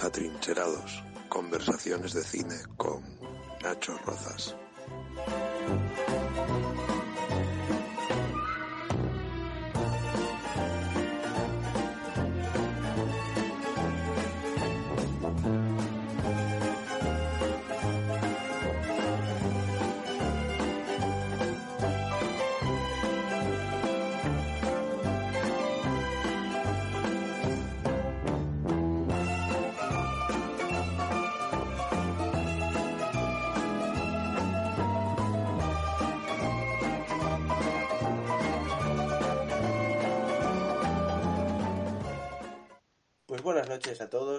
Atrincherados, conversaciones de cine con Nacho Rozas.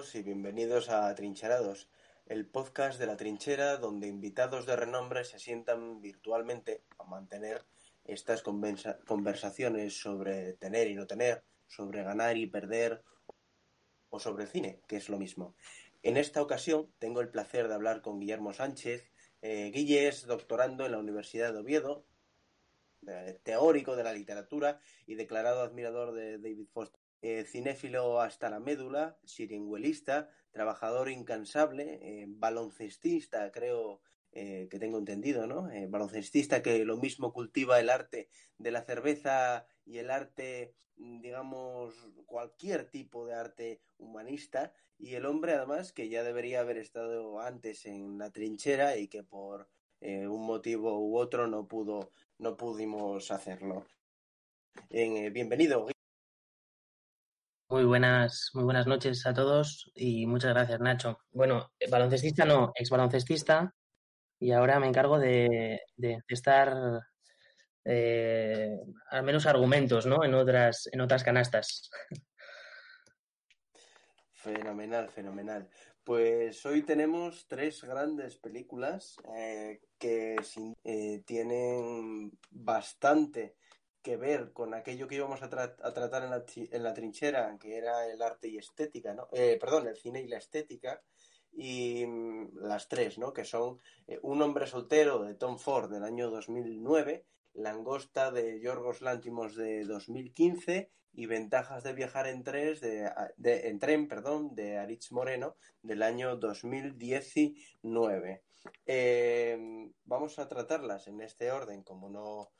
Y bienvenidos a Trincherados, el podcast de la trinchera donde invitados de renombre se sientan virtualmente a mantener estas conversaciones sobre tener y no tener, sobre ganar y perder o sobre cine, que es lo mismo. En esta ocasión tengo el placer de hablar con Guillermo Sánchez. Eh, Guille es doctorando en la Universidad de Oviedo, teórico de la literatura y declarado admirador de David Foster. Eh, cinéfilo hasta la médula, siringuelista, trabajador incansable, eh, baloncestista, creo eh, que tengo entendido, ¿no? Baloncestista que lo mismo cultiva el arte de la cerveza y el arte, digamos, cualquier tipo de arte humanista, y el hombre además que ya debería haber estado antes en la trinchera y que por un motivo u otro no pudo, no pudimos hacerlo. Bienvenido, Muy buenas, muy buenas noches a todos y muchas gracias, Nacho. Bueno, baloncestista no, ex baloncestista, y ahora me encargo de, de encestar eh, al menos argumentos, ¿no? En otras, en otras canastas. Fenomenal, fenomenal. Pues hoy tenemos tres grandes películas eh, que eh, tienen bastante que ver con aquello que íbamos a, tra- a tratar en la, trinchera, que era el arte y estética, ¿no? Eh, perdón, el cine y la estética. Y mm, las tres, ¿no? Que son eh, Un hombre soltero de Tom Ford del año 2009, Langosta de Yorgos Lantimos de 2015 y Ventajas de viajar en, tres de, de- en tren perdón, de Aritz Moreno del año 2019. Eh, vamos a tratarlas en este orden, como, no,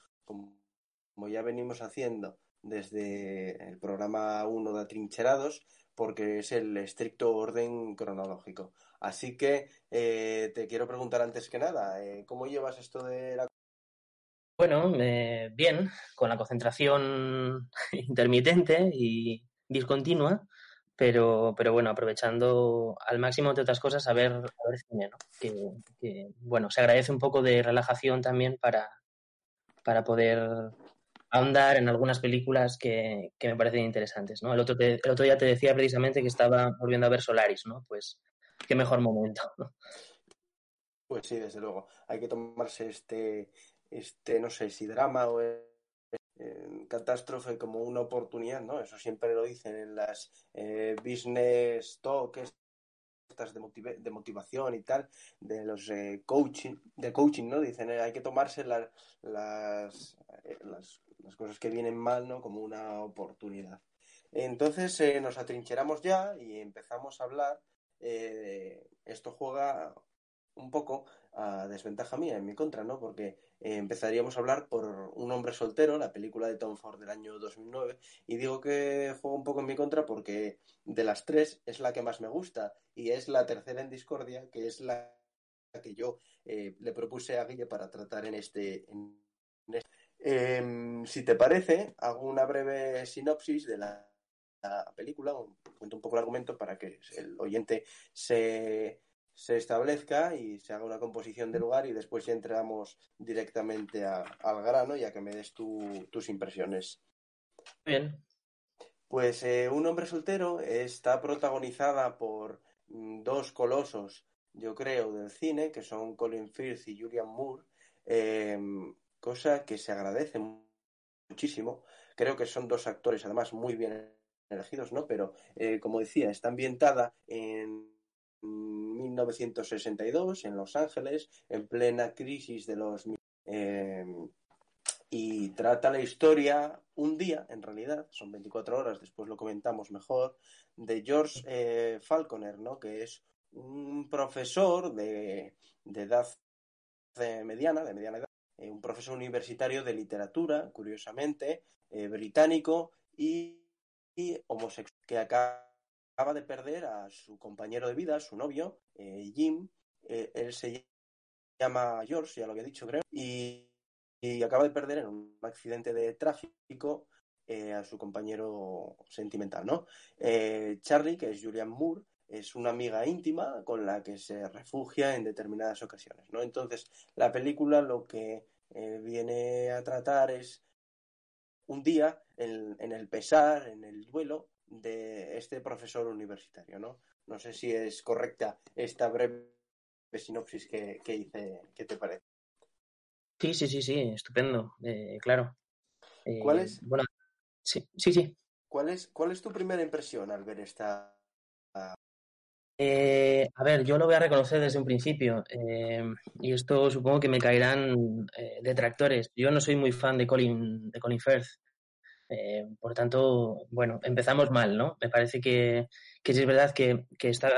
como ya venimos haciendo desde el programa 1 de Atrincherados, porque es el estricto orden cronológico. Así que eh, te quiero preguntar antes que nada, eh, ¿cómo llevas esto de la Bueno, eh, bien, con la concentración intermitente y discontinua, pero, pero bueno, aprovechando al máximo, entre otras cosas, a ver, a ver cine, ¿no? Que, que, bueno, se agradece un poco de relajación también para, para poder ahondar en algunas películas que, que me parecen interesantes, ¿no? El otro, te- el otro día te decía precisamente que estaba volviendo a ver Solaris, ¿no? Pues qué mejor momento, ¿no? Pues sí, desde luego. Hay que tomarse este, este, no sé si drama o eh, catástrofe como una oportunidad, ¿no? Eso siempre lo dicen en las eh, business talks estas de, motive- de motivación y tal, de los eh, coaching, de coaching, ¿no? Dicen, eh, hay que tomarse la- las, eh, las, las cosas que vienen mal, ¿no? Como una oportunidad. Entonces eh, nos atrincheramos ya y empezamos a hablar. eh, esto juega un poco a desventaja mía, en mi contra, ¿no? Porque eh, empezaríamos a hablar por Un hombre soltero, la película de Tom Ford del año 2009, y digo que juega un poco en mi contra porque de las tres es la que más me gusta y es la tercera en discordia, que es la que yo eh, le propuse a Guille para tratar en este. este. Em, si te parece, hago una breve sinopsis de la, película, cuento un poco el argumento para que el oyente se, se establezca y se haga una composición de lugar y después ya entramos directamente al grano ya que me des tus impresiones. Bien. Pues eh, Un hombre soltero está protagonizada por mm, dos colosos, yo creo, del cine, que son Colin Firth y Julian Moore, em, cosa que se agradece muchísimo. Creo que son dos actores, además, muy bien elegidos, ¿no? Pero, eh, como decía, está ambientada en 1962 en Los Ángeles, en plena crisis de los... Em, y trata la historia un día, en realidad, son 24 horas, después lo comentamos mejor, de George eh, Falconer, ¿no? que es un profesor de, edad mediana, de mediana edad, eh, un profesor universitario de literatura, curiosamente, eh, británico y, homosexual, que acaba de perder a su compañero de vida, su novio, Jim, él se llama George, ya lo había dicho creo, y y acaba de perder en un accidente de tráfico eh, a su compañero sentimental, ¿no? Eh, Charlie, que es Julian Moore, es una amiga íntima con la que se refugia en determinadas ocasiones, ¿no? Entonces, la película lo que eh, viene a tratar es un día en, el pesar, en el duelo de este profesor universitario, ¿no? No sé si es correcta esta breve sinopsis que, que hice, ¿qué te parece? Sí, sí, sí, sí, estupendo, eh, claro. ¿Cuál es? Eh, bueno, sí, sí, sí. ¿Cuál es, ¿Cuál es tu primera impresión al ver esta? Eh, a ver, yo lo voy a reconocer desde un principio y esto supongo que me caerán detractores. Yo no soy muy fan de Colin, de Colin Firth. por tanto, bueno, empezamos mal, ¿no? Me parece que, que es verdad que, que está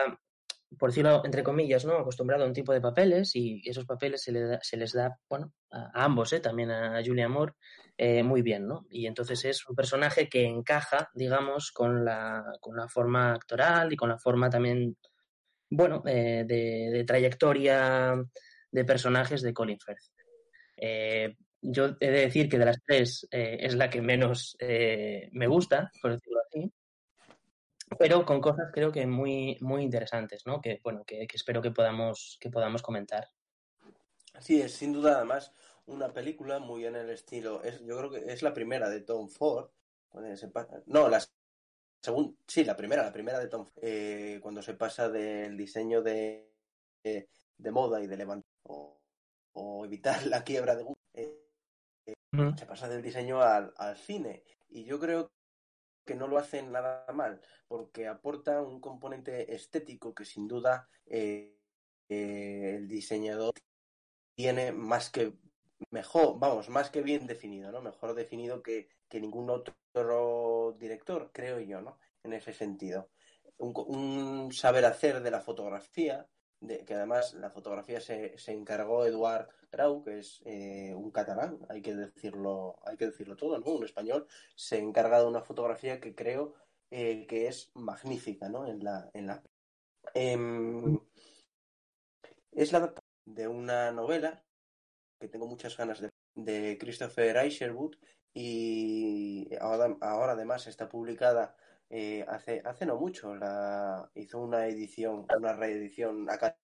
por decirlo entre comillas, ¿no? acostumbrado a un tipo de papeles y esos papeles se, le se les da, bueno, a, ambos, ¿eh? también a Julia Moore, eh, muy bien, ¿no? Y entonces es un personaje que encaja, digamos, con la, con la forma actoral y con la forma también, bueno, eh, de, trayectoria de personajes de Colin Firth. Eh, yo he de decir que de las tres es la que menos me gusta, por decirlo así pero con cosas creo que muy, muy interesantes, ¿no? Que, bueno, que, espero que podamos, que podamos comentar. Sí, es sin duda además una película muy en el estilo, es, yo creo que es la primera de Tom Ford, no, la segunda, sí, la primera, la primera de Tom eh, cuando se pasa del diseño de, de, moda y de levantar o, evitar la quiebra de eh, se pasa del diseño al, al cine. Y yo creo que no lo hacen nada mal, porque aporta un componente estético que sin duda eh, eh, el diseñador tiene más que mejor, vamos, más que bien definido, ¿no? Mejor definido que, que ningún otro director, creo yo, ¿no? En ese sentido. Un, saber hacer de la fotografía, que además la fotografía se, se encargó Eduard Grau, que es eh, un catalán, hay que decirlo, hay que decirlo todo, ¿no? Un español, se encarga de una fotografía que creo eh, que es magnífica, ¿no? En la, en la em, es la de una novela que tengo muchas ganas de, de Christopher Isherwood y ahora, ahora además está publicada eh, hace, hace no mucho la, hizo una edición, una reedición acá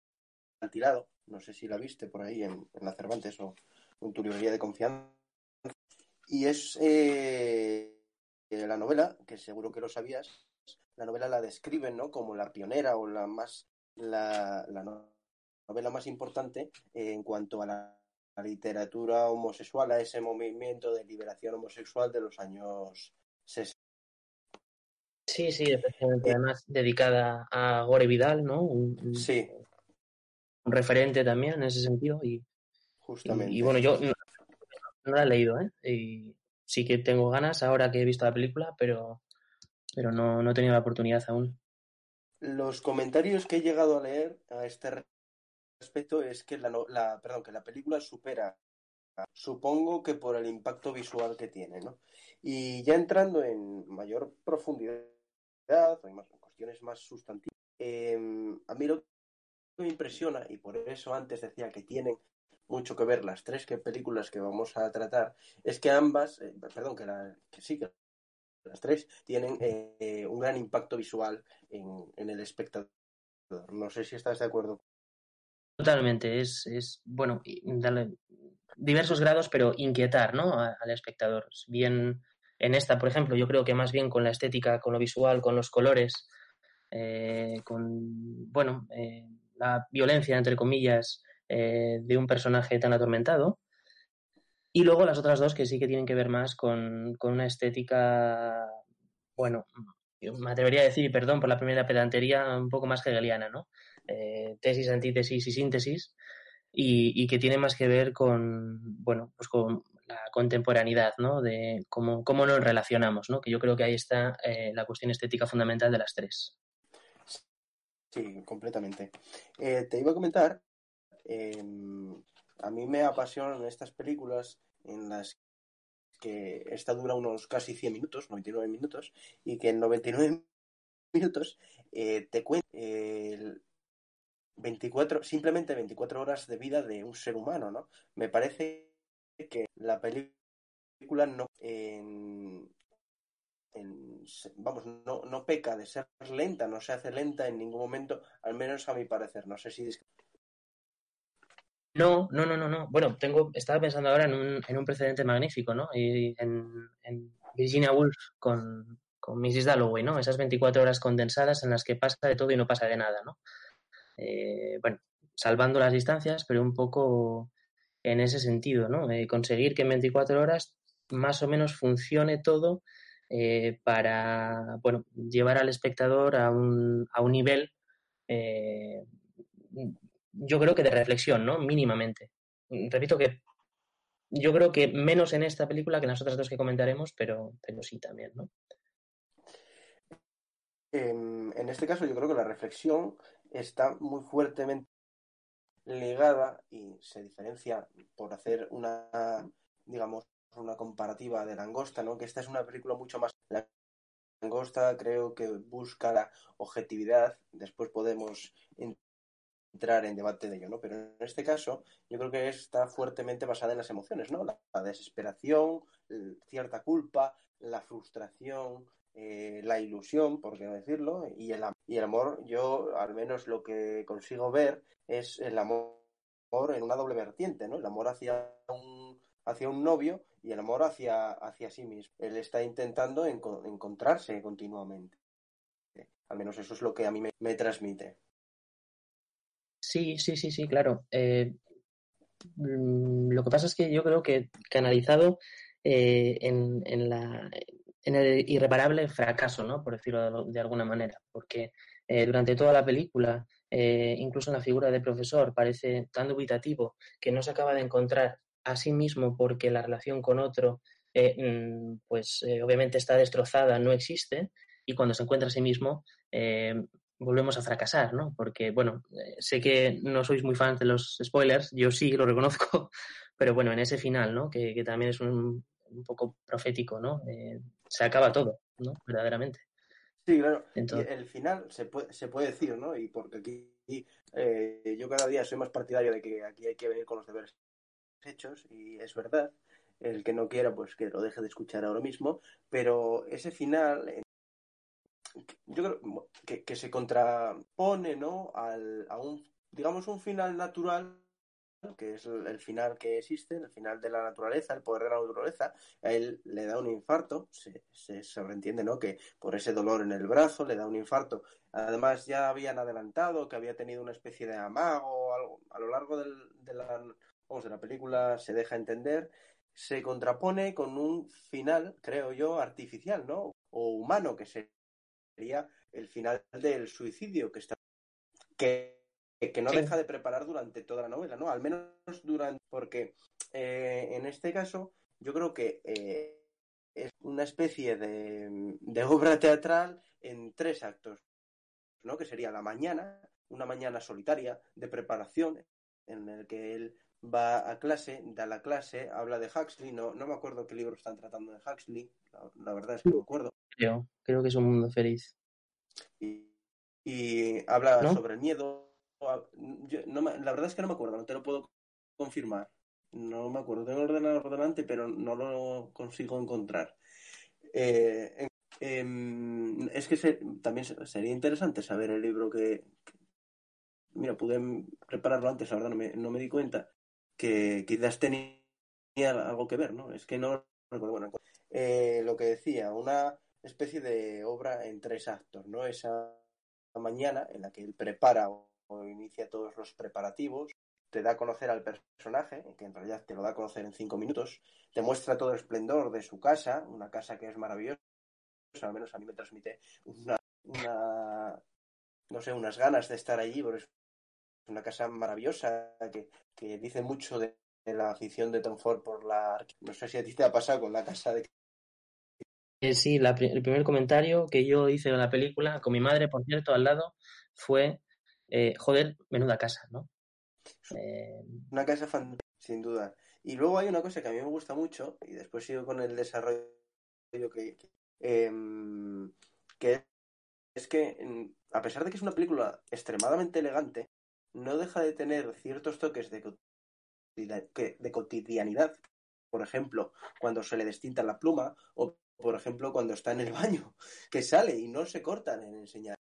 tirado, no sé si la viste por ahí en, la Cervantes o en tu librería de confianza. Y es eh, la novela, que seguro que lo sabías, la novela la describen ¿no? como la pionera o la más la, novela más importante en cuanto a la, literatura homosexual, a ese movimiento de liberación homosexual de los años 60. Sí, sí, efectivamente. Además, dedicada a Gore Vidal, ¿no? sí. Un referente también en ese sentido. Y, Justamente. Y, bueno, yo no, la he leído, ¿eh? Y sí que tengo ganas ahora que he visto la película, pero, pero no, no he tenido la oportunidad aún. Los comentarios que he llegado a leer a este respecto es que la, la, perdón, que la película supera, supongo que por el impacto visual que tiene, ¿no? Y ya entrando en mayor profundidad, más cuestiones más sustantivas. Em, a mí lo me impresiona, y por eso antes decía que tienen mucho que ver las tres que películas que vamos a tratar, es que ambas, eh, perdón, que, la, que sí, que las tres tienen eh, un gran impacto visual en, en, el espectador. No sé si estás de acuerdo. Totalmente, es, es bueno, darle diversos grados, pero inquietar ¿no? al espectador. Bien en esta, por ejemplo, yo creo que más bien con la estética, con lo visual, con los colores, eh, con, bueno, eh, la violencia, entre comillas, eh, de un personaje tan atormentado. Y luego las otras dos que sí que tienen que ver más con, con una estética, bueno, me atrevería a decir, perdón por la primera pedantería, un poco más hegeliana, ¿no? Eh, tesis, antítesis y síntesis, y, que tiene más que ver con, bueno, pues con la contemporaneidad, ¿no? De cómo, cómo nos relacionamos, ¿no? Que yo creo que ahí está eh, la cuestión estética fundamental de las tres. Sí, completamente. Eh, te iba a comentar, eh, a mí me apasionan estas películas en las que esta dura unos casi 100 minutos, 99 minutos, y que en 99 minutos eh, te cuenta el 24, simplemente 24 horas de vida de un ser humano, ¿no? Me parece que la película no en, vamos, no, no peca de ser lenta, no se hace lenta en ningún momento, al menos a mi parecer. No sé si no, no, no, no, no. Bueno, tengo, estaba pensando ahora en un, en un precedente magnífico, ¿no? Y en, en Virginia Woolf con, con Mrs. Dalloway, ¿no? Esas 24 horas condensadas en las que pasa de todo y no pasa de nada, ¿no? Eh, bueno, salvando las distancias, pero un poco en ese sentido, ¿no? Eh, conseguir que en 24 horas más o menos funcione todo eh, para, bueno, llevar al espectador a un, a un nivel yo creo que de reflexión, ¿no? Mínimamente. Repito que yo creo que menos en esta película que en las otras dos que comentaremos, pero, pero sí también, ¿no? En este caso yo creo que la reflexión está muy fuertemente ligada y se diferencia por hacer una, digamos, una comparativa de Langosta, ¿no? Que esta es una película mucho más... La Langosta creo que busca la objetividad, después podemos entrar en debate de ello, ¿no? Pero en este caso, yo creo que está fuertemente basada en las emociones, ¿no? La desesperación, cierta culpa, la frustración, eh, la ilusión, por qué no decirlo, y el, y el amor, yo al menos lo que consigo ver es el amor en una doble vertiente, ¿no? El amor hacia un, hacia un novio y el amor hacia, hacia sí mismo. Él está intentando en, encontrarse continuamente. Al menos eso es lo que a mí me, transmite. Sí, sí, sí, sí, claro. Eh, lo que pasa es que yo creo que canalizado eh, en, en, la, en, el irreparable fracaso, ¿no? Por decirlo de, de alguna manera, porque eh, durante toda la película, eh, incluso en la figura del profesor, parece tan dubitativo que no se acaba de encontrar a sí mismo porque la relación con otro, mm, pues obviamente está destrozada, no existe, y cuando se encuentra a sí mismo, volvemos a fracasar, ¿no? Porque, bueno, eh, sé que no sois muy fans de los spoilers, yo sí lo reconozco, pero bueno, en ese final, ¿no? Que, también es un, poco profético, ¿no? Eh, se acaba todo, ¿no? Verdaderamente. Sí, claro. Entonces... el final se puede, se puede decir, ¿no? Y porque aquí eh, yo cada día soy más partidario de que aquí hay que venir con los deberes hechos, y es verdad. El que no quiera, pues que lo deje de escuchar ahora mismo. Pero ese final, yo creo que, que se contrapone ¿no? Al, a un, digamos, un final natural que es el, final que existe, el final de la naturaleza, el poder de la naturaleza, a él le da un infarto, se, se sobreentiende, ¿no? Que por ese dolor en el brazo le da un infarto. Además, ya habían adelantado que había tenido una especie de amago, algo, a lo largo del, de, la, vamos, de la película se deja entender, se contrapone con un final, creo yo, artificial, ¿no? O humano, que se sería el final del suicidio que está que, que no sí. deja de preparar durante toda la novela, ¿no? Al menos durante porque eh, en este caso yo creo que eh, es una especie de, de, obra teatral en tres actos, ¿no? Que sería la mañana, una mañana solitaria de preparación en el que él va a clase, da la clase, habla de Huxley, no, no me acuerdo qué libro están tratando de Huxley, la, la verdad es que no me acuerdo. Creo, creo que es un mundo feliz. Y, y habla ¿No? sobre el miedo, no la verdad es que no me acuerdo, no te lo puedo confirmar. No me acuerdo, tengo el ordenador por delante, pero no lo consigo encontrar. Eh, em, es que también sería interesante saber el libro que, Mira, pude prepararlo antes, la verdad no me, no me di cuenta, que quizás tenía algo que ver, ¿no? Es que no recuerdo. Eh, lo que decía, una especie de obra en tres actos, ¿no? Esa mañana en la que él prepara inicia todos los preparativos, te da a conocer al personaje, que en realidad te lo da a conocer en cinco minutos, te muestra todo el esplendor de su casa, una casa que es maravillosa, al menos a mí me transmite una, una no sé, unas ganas de estar allí, porque es una casa maravillosa que, que dice mucho de, la afición de Tom Ford por la... No sé si a ti te ha pasado con la casa de eh, sí, el primer comentario que yo hice de la película, con mi madre, por cierto, al lado, fue, eh, joder, menuda casa, ¿no? Eh, una casa fantástica, sin duda. Y luego hay una cosa que a mí me gusta mucho, y después sigo con el desarrollo que, em, que es que, a pesar de que es una película extremadamente elegante, no deja de tener ciertos toques de, de cotidianidad. Por ejemplo, cuando se le destinta la pluma o por ejemplo, cuando está en el baño, que sale y no se cortan en enseñar.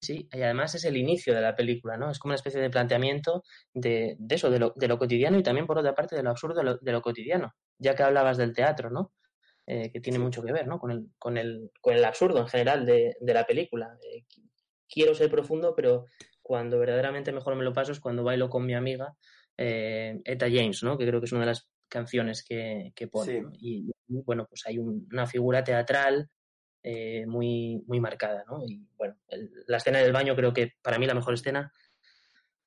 Sí, y además es el inicio de la película, ¿no? Es como una especie de planteamiento de, eso, de lo, de lo, cotidiano y también, por otra parte, de lo absurdo de lo, cotidiano. Ya que hablabas del teatro, ¿no? Eh, que tiene mucho que ver, ¿no? Con el, con el, con el absurdo en general de, de la película. Eh, quiero ser profundo, pero cuando verdaderamente mejor me lo paso es cuando bailo con mi amiga eh, Eta James, ¿no? Que creo que es una de las canciones que, que pone. Y bueno, pues hay una figura teatral eh, muy, muy marcada, ¿no? Y bueno, la escena del baño creo que para mí la mejor escena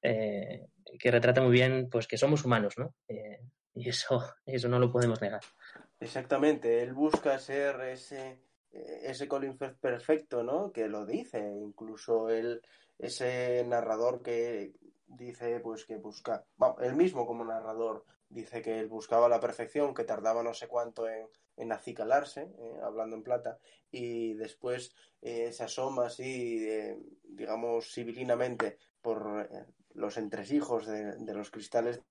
eh, que retrata muy bien pues que somos humanos, ¿no? Eh, y eso, eso no lo podemos negar. Exactamente, él busca ser ese, ese Colin Firth perfecto, ¿no? Que lo dice, incluso él, ese narrador que dice pues que busca, bueno, él mismo como narrador dice que él buscaba la perfección, que tardaba no sé cuánto en, en acicalarse, eh, hablando en plata, y después eh, se asoma así, eh, digamos, civilinamente por los entresijos de, de, los cristales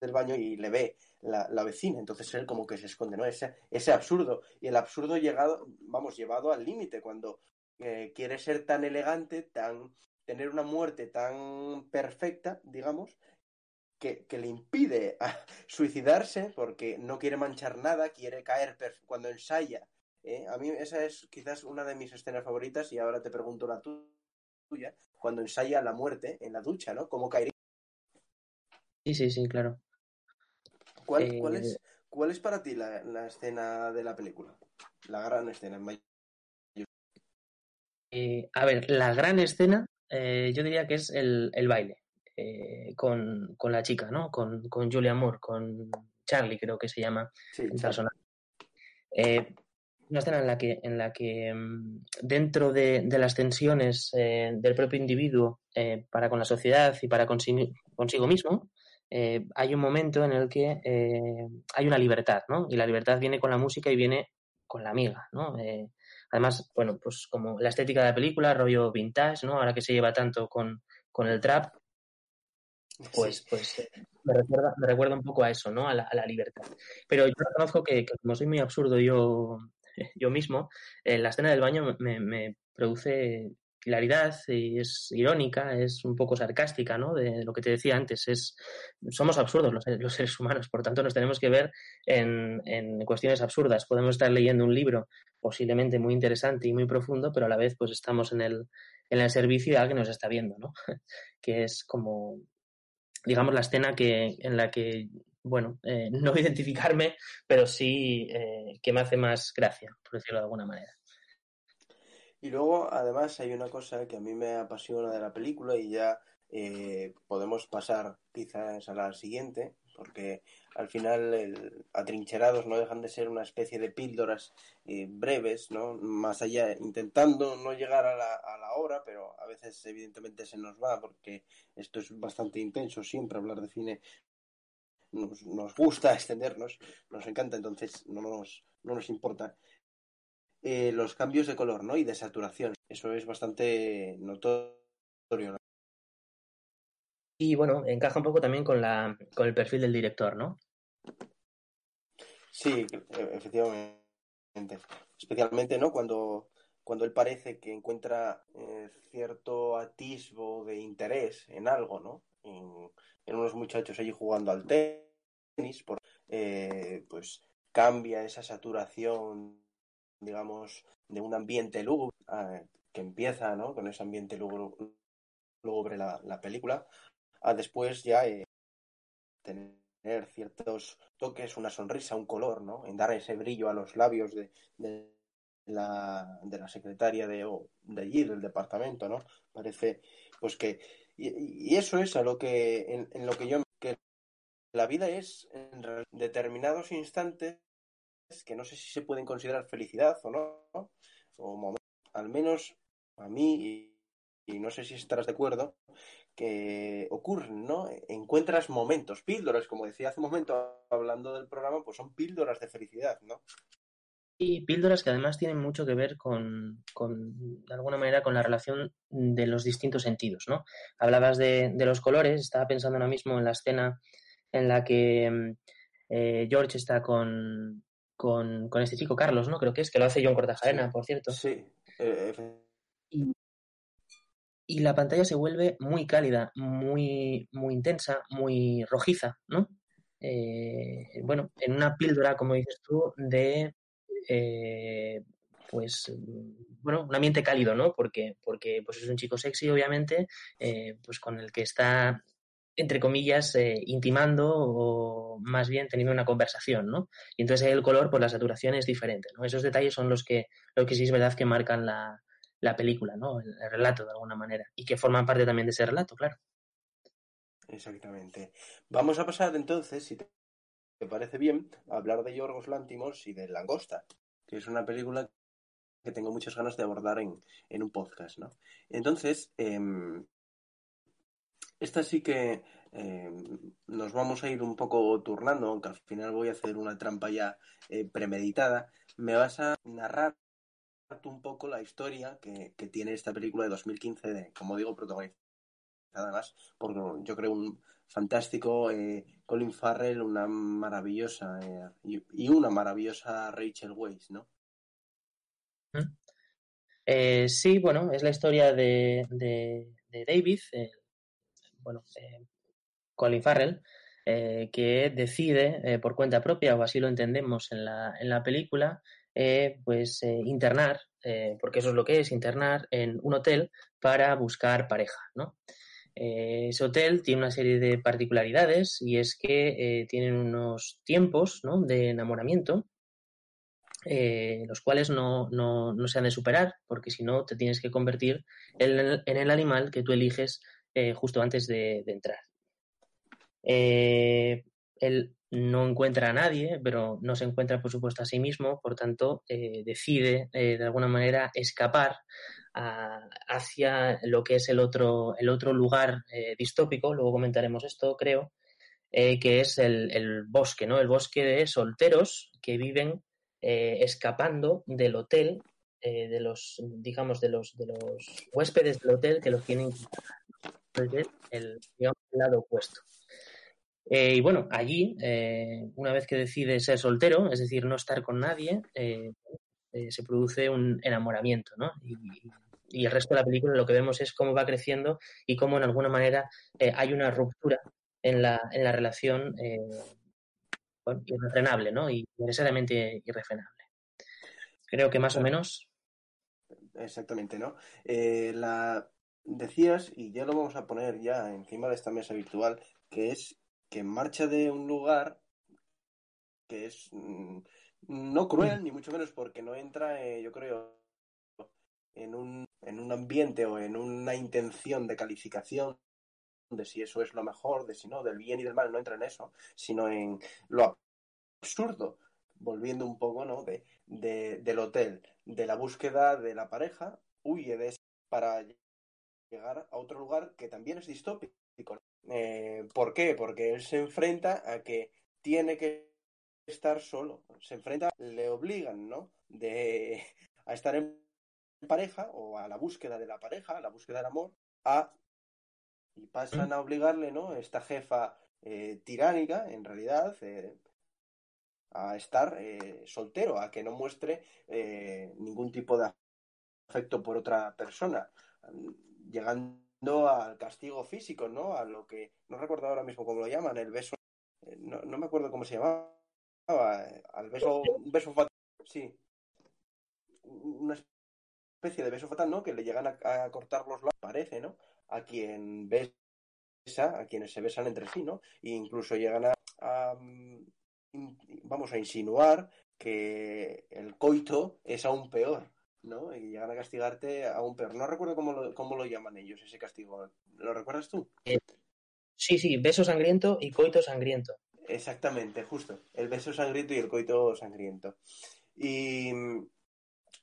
del baño y le ve la, la, vecina, entonces él como que se esconde, ¿no? Ese, ese absurdo, y el absurdo llegado, vamos, llevado al límite, cuando quiere ser tan elegante, tan tener una muerte tan perfecta, digamos, que, le impide suicidarse porque no quiere manchar nada, quiere caer cuando ensaya. ¿eh? A mí esa es quizás una de mis escenas favoritas y ahora te pregunto la tuya, cuando ensaya la muerte en la ducha, ¿no? ¿Cómo caería? Sí, sí, sí, claro. ¿Cuál, eh, es, ¿cuál es para ti la, escena de la película? La gran escena en eh, a ver, la gran escena yo diría que es el, el baile. Eh, con, con, la chica, ¿no? Con, con Julia Moore, con Charlie, creo que se llama el personaje. Eh, una escena en la que, en la que mm, dentro de, de, las tensiones eh, del propio individuo para con la sociedad y para consigo, consigo mismo, hay un momento en el que hay una libertad, ¿no? Y la libertad viene con la música y viene con la amiga, ¿no? Además, bueno, pues como la estética de la película, rollo vintage, ¿no? Ahora que se lleva tanto con, con el trap, pues, pues eh, me, recuerda, me recuerda un poco a eso, ¿no? A la, a la libertad. Pero yo reconozco que, que, como soy muy absurdo yo, yo mismo, eh, la escena del baño me, me produce claridad y es irónica, es un poco sarcástica, ¿no? De, lo que te decía antes, es somos absurdos los, los, seres humanos, por tanto nos tenemos que ver en, en, cuestiones absurdas. Podemos estar leyendo un libro posiblemente muy interesante y muy profundo, pero a la vez pues estamos en el, en el servicio de alguien que nos está viendo, ¿no? que es como digamos, la escena que, en la que, bueno, eh, no identificarme, pero sí eh, que me hace más gracia, por decirlo de alguna manera. Y luego, además, hay una cosa que a mí me apasiona de la película y ya eh, podemos pasar quizás a la siguiente, porque al final el, atrincherados no dejan de ser una especie de píldoras eh, breves, ¿no? Más allá, intentando no llegar a la, a la hora, pero a veces evidentemente se nos va porque esto es bastante intenso, siempre hablar de cine nos, nos gusta extendernos, nos encanta, entonces no nos, no nos importa. Eh, los cambios de color, ¿no? Y de saturación, eso es bastante notorio. y bueno, encaja un poco también con, la, con el perfil del director, ¿no? Sí, e, efectivamente. Especialmente, ¿no? Cuando, cuando él parece que encuentra eh, cierto atisbo de interés en algo, ¿no? En, unos muchachos allí jugando al tenis, por, eh, pues cambia esa saturación, digamos, de un ambiente lúgubre ah, que empieza, ¿no? Con ese ambiente lúgubre la, la película, a después ya eh, tener ciertos toques, una sonrisa, un color, ¿no? En dar ese brillo a los labios de, de la, de la secretaria de, de allí, del departamento, ¿no? Parece, pues que... Y, eso es a lo que, en, lo que yo... que la vida es en determinados instantes que no sé si se pueden considerar felicidad o no, o al menos a mí, y, no sé si estarás de acuerdo, que ocurren, ¿no? Encuentras momentos, píldoras, como decía hace un momento hablando del programa, pues son píldoras de felicidad, ¿no? Y píldoras que además tienen mucho que ver con, con, de alguna manera, con la relación de los distintos sentidos, ¿no? Hablabas de, de los colores, estaba pensando ahora mismo en la escena en la que mm, eh, George está con, con, con, este chico, Carlos, ¿no? Creo que es, que lo hace John Cortajarena, sí, por cierto. Sí. Eh, y, y la pantalla se vuelve muy cálida, muy, muy intensa, muy rojiza, ¿no? Eh, bueno, en una píldora, como dices tú, de eh, pues bueno, un ambiente cálido, ¿no? Porque, porque pues es un chico sexy, obviamente, eh, pues con el que está, entre comillas, eh, intimando o más bien teniendo una conversación, ¿no? Y entonces el color, pues la saturación es diferente, ¿no? Esos detalles son los que, lo que sí es verdad que marcan la, la película, ¿no? El, el, relato de alguna manera y que forman parte también de ese relato, claro. Exactamente. Vamos a pasar entonces, si te parece bien, a hablar de Yorgos Lántimos y de Langosta, que es una película que tengo muchas ganas de abordar en, en un podcast, ¿no? Entonces, eh, esta sí que eh, nos vamos a ir un poco turnando, aunque al final voy a hacer una trampa ya eh, premeditada. Me vas a narrar un poco la historia que, que, tiene esta película de 2015, de, como digo, protagonizada además por, yo creo, un fantástico eh, Colin Farrell, una maravillosa y, una maravillosa Rachel Weisz, ¿no? Eh, sí, bueno, es la historia de, de David, bueno, Colin Farrell, que decide por cuenta propia, o así lo entendemos en la, en la película, eh, pues eh, internar, eh, porque eso es lo que es, internar en un hotel para buscar pareja, ¿no? ese hotel tiene una serie de particularidades y es que tienen unos tiempos ¿no? de enamoramiento los cuales no, no, no, se han de superar porque si no te tienes que convertir en el animal que tú eliges justo antes de, entrar. el no encuentra a nadie, pero no se encuentra, por supuesto, a sí mismo, por tanto, eh, decide eh, de alguna manera escapar hacia lo que es el otro, el otro lugar eh, distópico, luego comentaremos esto, creo, eh, que es el, el, bosque, ¿no? El bosque de solteros que viven escapando del hotel, de los, digamos, de los, de los huéspedes del hotel que los tienen el, lado opuesto. Eh, y bueno, allí, eh, una vez que decide ser soltero, es decir, no estar con nadie, eh, se produce un enamoramiento, ¿no? Y, y, el resto de la película lo que vemos es cómo va creciendo y cómo en alguna manera hay una ruptura en la, en la relación bueno, irrefrenable, ¿no? Y necesariamente irrefrenable. Creo que más o menos. Exactamente, ¿no? la decías, y ya lo vamos a poner ya encima de esta mesa virtual, que es que marcha de un lugar que es mm, no cruel, ni mucho menos porque no entra, eh, yo creo, en un, en un ambiente o en una intención de calificación de si eso es lo mejor, de si no, del bien y del mal, no entra en eso, sino en lo absurdo, volviendo un poco, ¿no? De, de, del hotel, de la búsqueda de la pareja, huye de eso para llegar a otro lugar que también es distópico. Eh, ¿Por qué? Porque él se enfrenta a que tiene que estar solo. Se enfrenta, le obligan, ¿no? De, a estar en pareja o a la búsqueda de la pareja, a la búsqueda del amor, a y pasan a obligarle, ¿no? Esta jefa eh, tiránica, en realidad, eh, a estar eh, soltero, a que no muestre ningún tipo de afecto por otra persona, llegando al castigo físico, ¿no? A lo que, no recuerdo ahora mismo cómo lo llaman, el beso, no, no me acuerdo cómo se llamaba, al beso, un beso fatal, sí, una especie de beso fatal, ¿no? Que le llegan a, cortar los labios, parece, ¿no? A quien besa, a quienes se besan entre sí, ¿no? E incluso llegan a, vamos a insinuar que el coito es aún peor, ¿no? Y llegan a castigarte aún peor. No recuerdo cómo lo, cómo lo llaman ellos, ese castigo. ¿Lo recuerdas tú? Eh, sí, sí, beso sangriento y coito sangriento. Exactamente, justo. El beso sangriento y el coito sangriento. Y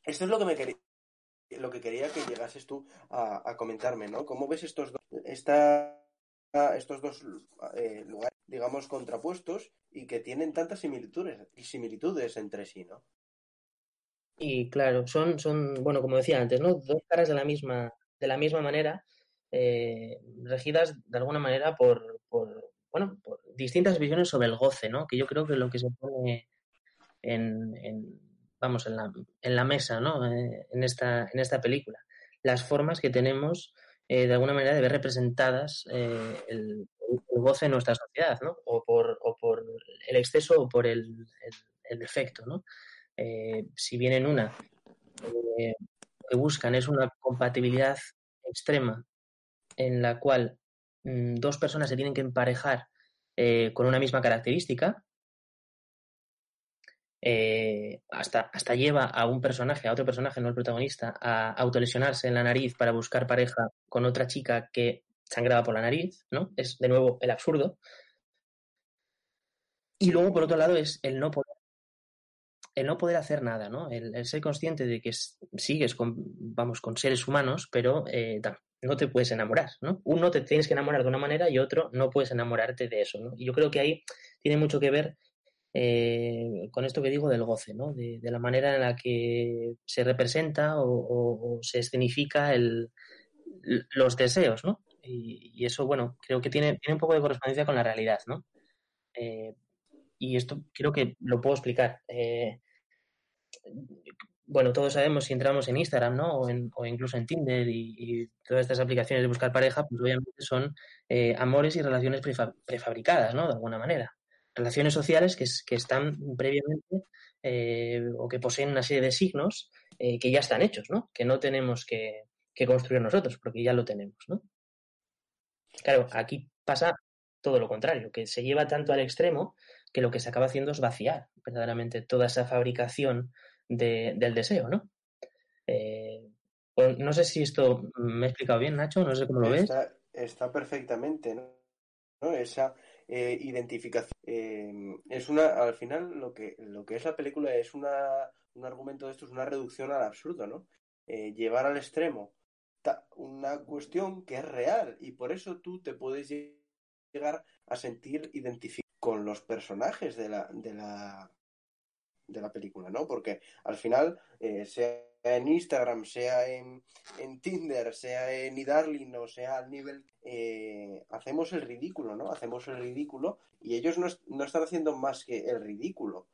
esto es lo que me quería lo que quería que llegases tú a, comentarme, ¿no? ¿Cómo ves estos dos, estos dos eh, lugares, digamos, contrapuestos y que tienen tantas similitudes, similitudes entre sí, ¿no? Y claro, son, son, bueno, como decía antes, ¿no? Dos caras de la misma, de la misma manera, eh, regidas de alguna manera por, por, bueno, por distintas visiones sobre el goce, ¿no? Que yo creo que lo que se pone en vamos, en la, en la mesa, ¿no? Eh, en, esta, en esta película. Las formas que tenemos, eh, de alguna manera, de ver representadas eh, el, goce en nuestra sociedad, ¿no? O por, o por el exceso o por el, el, defecto, ¿no? Si bien en una lo que buscan es una compatibilidad extrema en la cual mm, dos personas se tienen que emparejar con una misma característica, eh, hasta, hasta lleva a un personaje, a otro personaje, no el protagonista, a autolesionarse en la nariz para buscar pareja con otra chica que sangraba por la nariz, ¿no? Es de nuevo el absurdo. Y luego, por otro lado, es el no poder, el no poder hacer nada, ¿no? El, ser consciente de que sigues con, vamos, con seres humanos, pero eh, no te puedes enamorar, ¿no? Uno te tienes que enamorar de una manera y otro no puedes enamorarte de eso, ¿no? Y yo creo que ahí tiene mucho que ver eh, con esto que digo del goce, ¿no? De, la manera en la que se representa o, se escenifica el, los deseos, ¿no? Y, eso, bueno, creo que tiene, tiene un poco de correspondencia con la realidad, ¿no? Eh, y esto creo que lo puedo explicar. Bueno, todos sabemos si entramos en Instagram, ¿no? O, incluso en Tinder y, todas estas aplicaciones de buscar pareja, pues obviamente son amores y relaciones prefabricadas, ¿no? De alguna manera relaciones sociales que, que están previamente eh, o que poseen una serie de signos eh, que ya están hechos, ¿no? Que no tenemos que, construir nosotros, porque ya lo tenemos, ¿no? Claro, aquí pasa todo lo contrario, que se lleva tanto al extremo que lo que se acaba haciendo es vaciar verdaderamente toda esa fabricación del deseo, ¿no? Eh, pues no sé si esto me he explicado bien, Nacho, no sé cómo lo ves. Está perfectamente, ¿no? Esa, eh, identificación. Eh, es una, al final, lo que, lo que es la película es una, un argumento de esto, es una reducción al absurdo, ¿no? Eh, llevar al extremo una cuestión que es real y por eso tú te puedes llegar a sentir identificado con los personajes de la, de la, de la película, ¿no? Porque al final, sea en Instagram, sea en, Tinder, sea en iDarling o sea al nivel, eh, hacemos el ridículo, ¿no? Hacemos el ridículo y ellos no, no están haciendo más que el ridículo.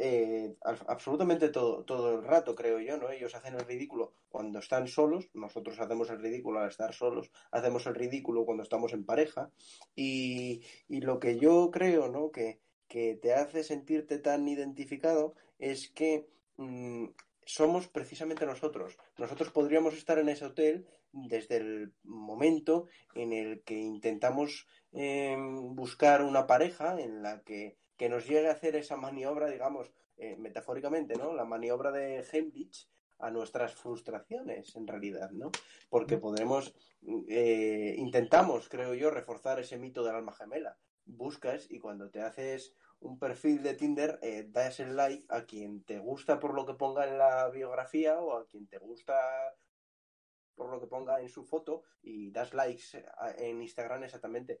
Eh, absolutamente todo, todo el rato, creo yo, ¿no? Ellos hacen el ridículo cuando están solos, nosotros hacemos el ridículo al estar solos, hacemos el ridículo cuando estamos en pareja y, y lo que yo creo, ¿no? Que, que te hace sentirte tan identificado es que mm, somos precisamente nosotros. Nosotros podríamos estar en ese hotel desde el momento en el que intentamos em, buscar una pareja en la que, nos llegue a hacer esa maniobra, digamos, eh, metafóricamente, ¿no? La maniobra de Heimlich a nuestras frustraciones, en realidad, ¿no? Porque podremos, eh, intentamos, creo yo, reforzar ese mito del alma gemela. Buscas y cuando te haces un perfil de Tinder, eh, das el like a quien te gusta por lo que ponga en la biografía o a quien te gusta por lo que ponga en su foto y das likes en Instagram exactamente.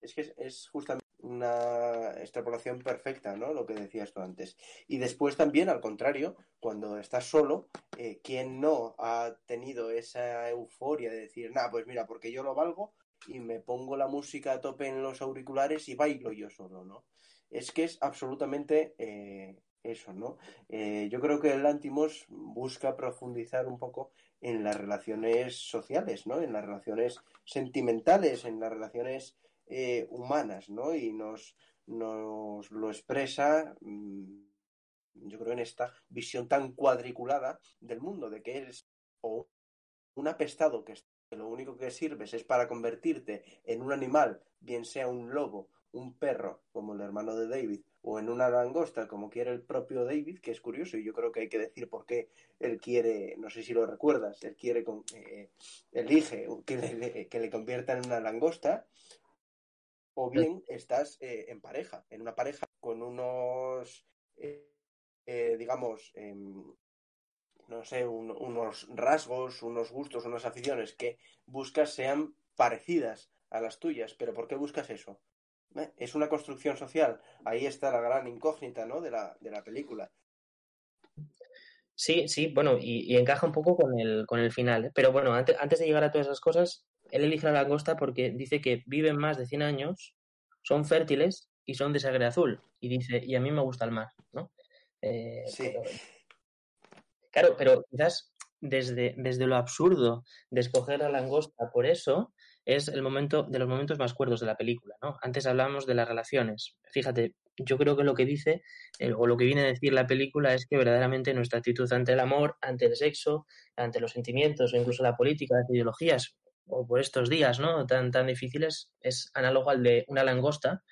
Es que es, justamente una extrapolación perfecta, ¿no? Lo que decías tú antes. Y después también, al contrario, cuando estás solo, eh, quien no ha tenido esa euforia de decir, nada, pues mira, porque yo lo valgo, y me pongo la música a tope en los auriculares y bailo yo solo, ¿no? Es que es absolutamente eh, eso, ¿no? Eh, yo creo que el Antimos busca profundizar un poco en las relaciones sociales, ¿no? En las relaciones sentimentales, en las relaciones eh, humanas, ¿no? Y nos, nos lo expresa, mm, yo creo, en esta visión tan cuadriculada del mundo, de que eres o un apestado que lo único que sirves es para convertirte en un animal, bien sea un lobo, un perro, como el hermano de David, o en una langosta, como quiere el propio David, que es curioso, y yo creo que hay que decir por qué él quiere, no sé si lo recuerdas, él quiere, eh, elige que le, que le convierta en una langosta, o bien estás eh, en pareja, en una pareja con unos, eh, digamos, em, no sé, unos rasgos, unos gustos, unas aficiones que buscas sean parecidas a las tuyas. Pero ¿por qué buscas eso? Es una construcción social. Ahí está la gran incógnita, ¿no? De la, de la película. Sí, sí, bueno, y, encaja un poco con el, con el final. ¿eh? Pero bueno, antes, antes de llegar a todas esas cosas, él elige la langosta porque dice que viven más de 100 años, son fértiles y son de sangre azul. Y dice, y a mí me gusta el mar, ¿no? Eh, sí. claro, pero quizás desde, desde lo absurdo de escoger la langosta por eso, es el momento de los momentos más cuerdos de la película, ¿no? Antes hablábamos de las relaciones. Fíjate, yo creo que lo que dice eh, o lo que viene a decir la película es que verdaderamente nuestra actitud ante el amor, ante el sexo, ante los sentimientos o incluso la política, las ideologías o por estos días, ¿no? Tan tan difíciles es análogo al de una langosta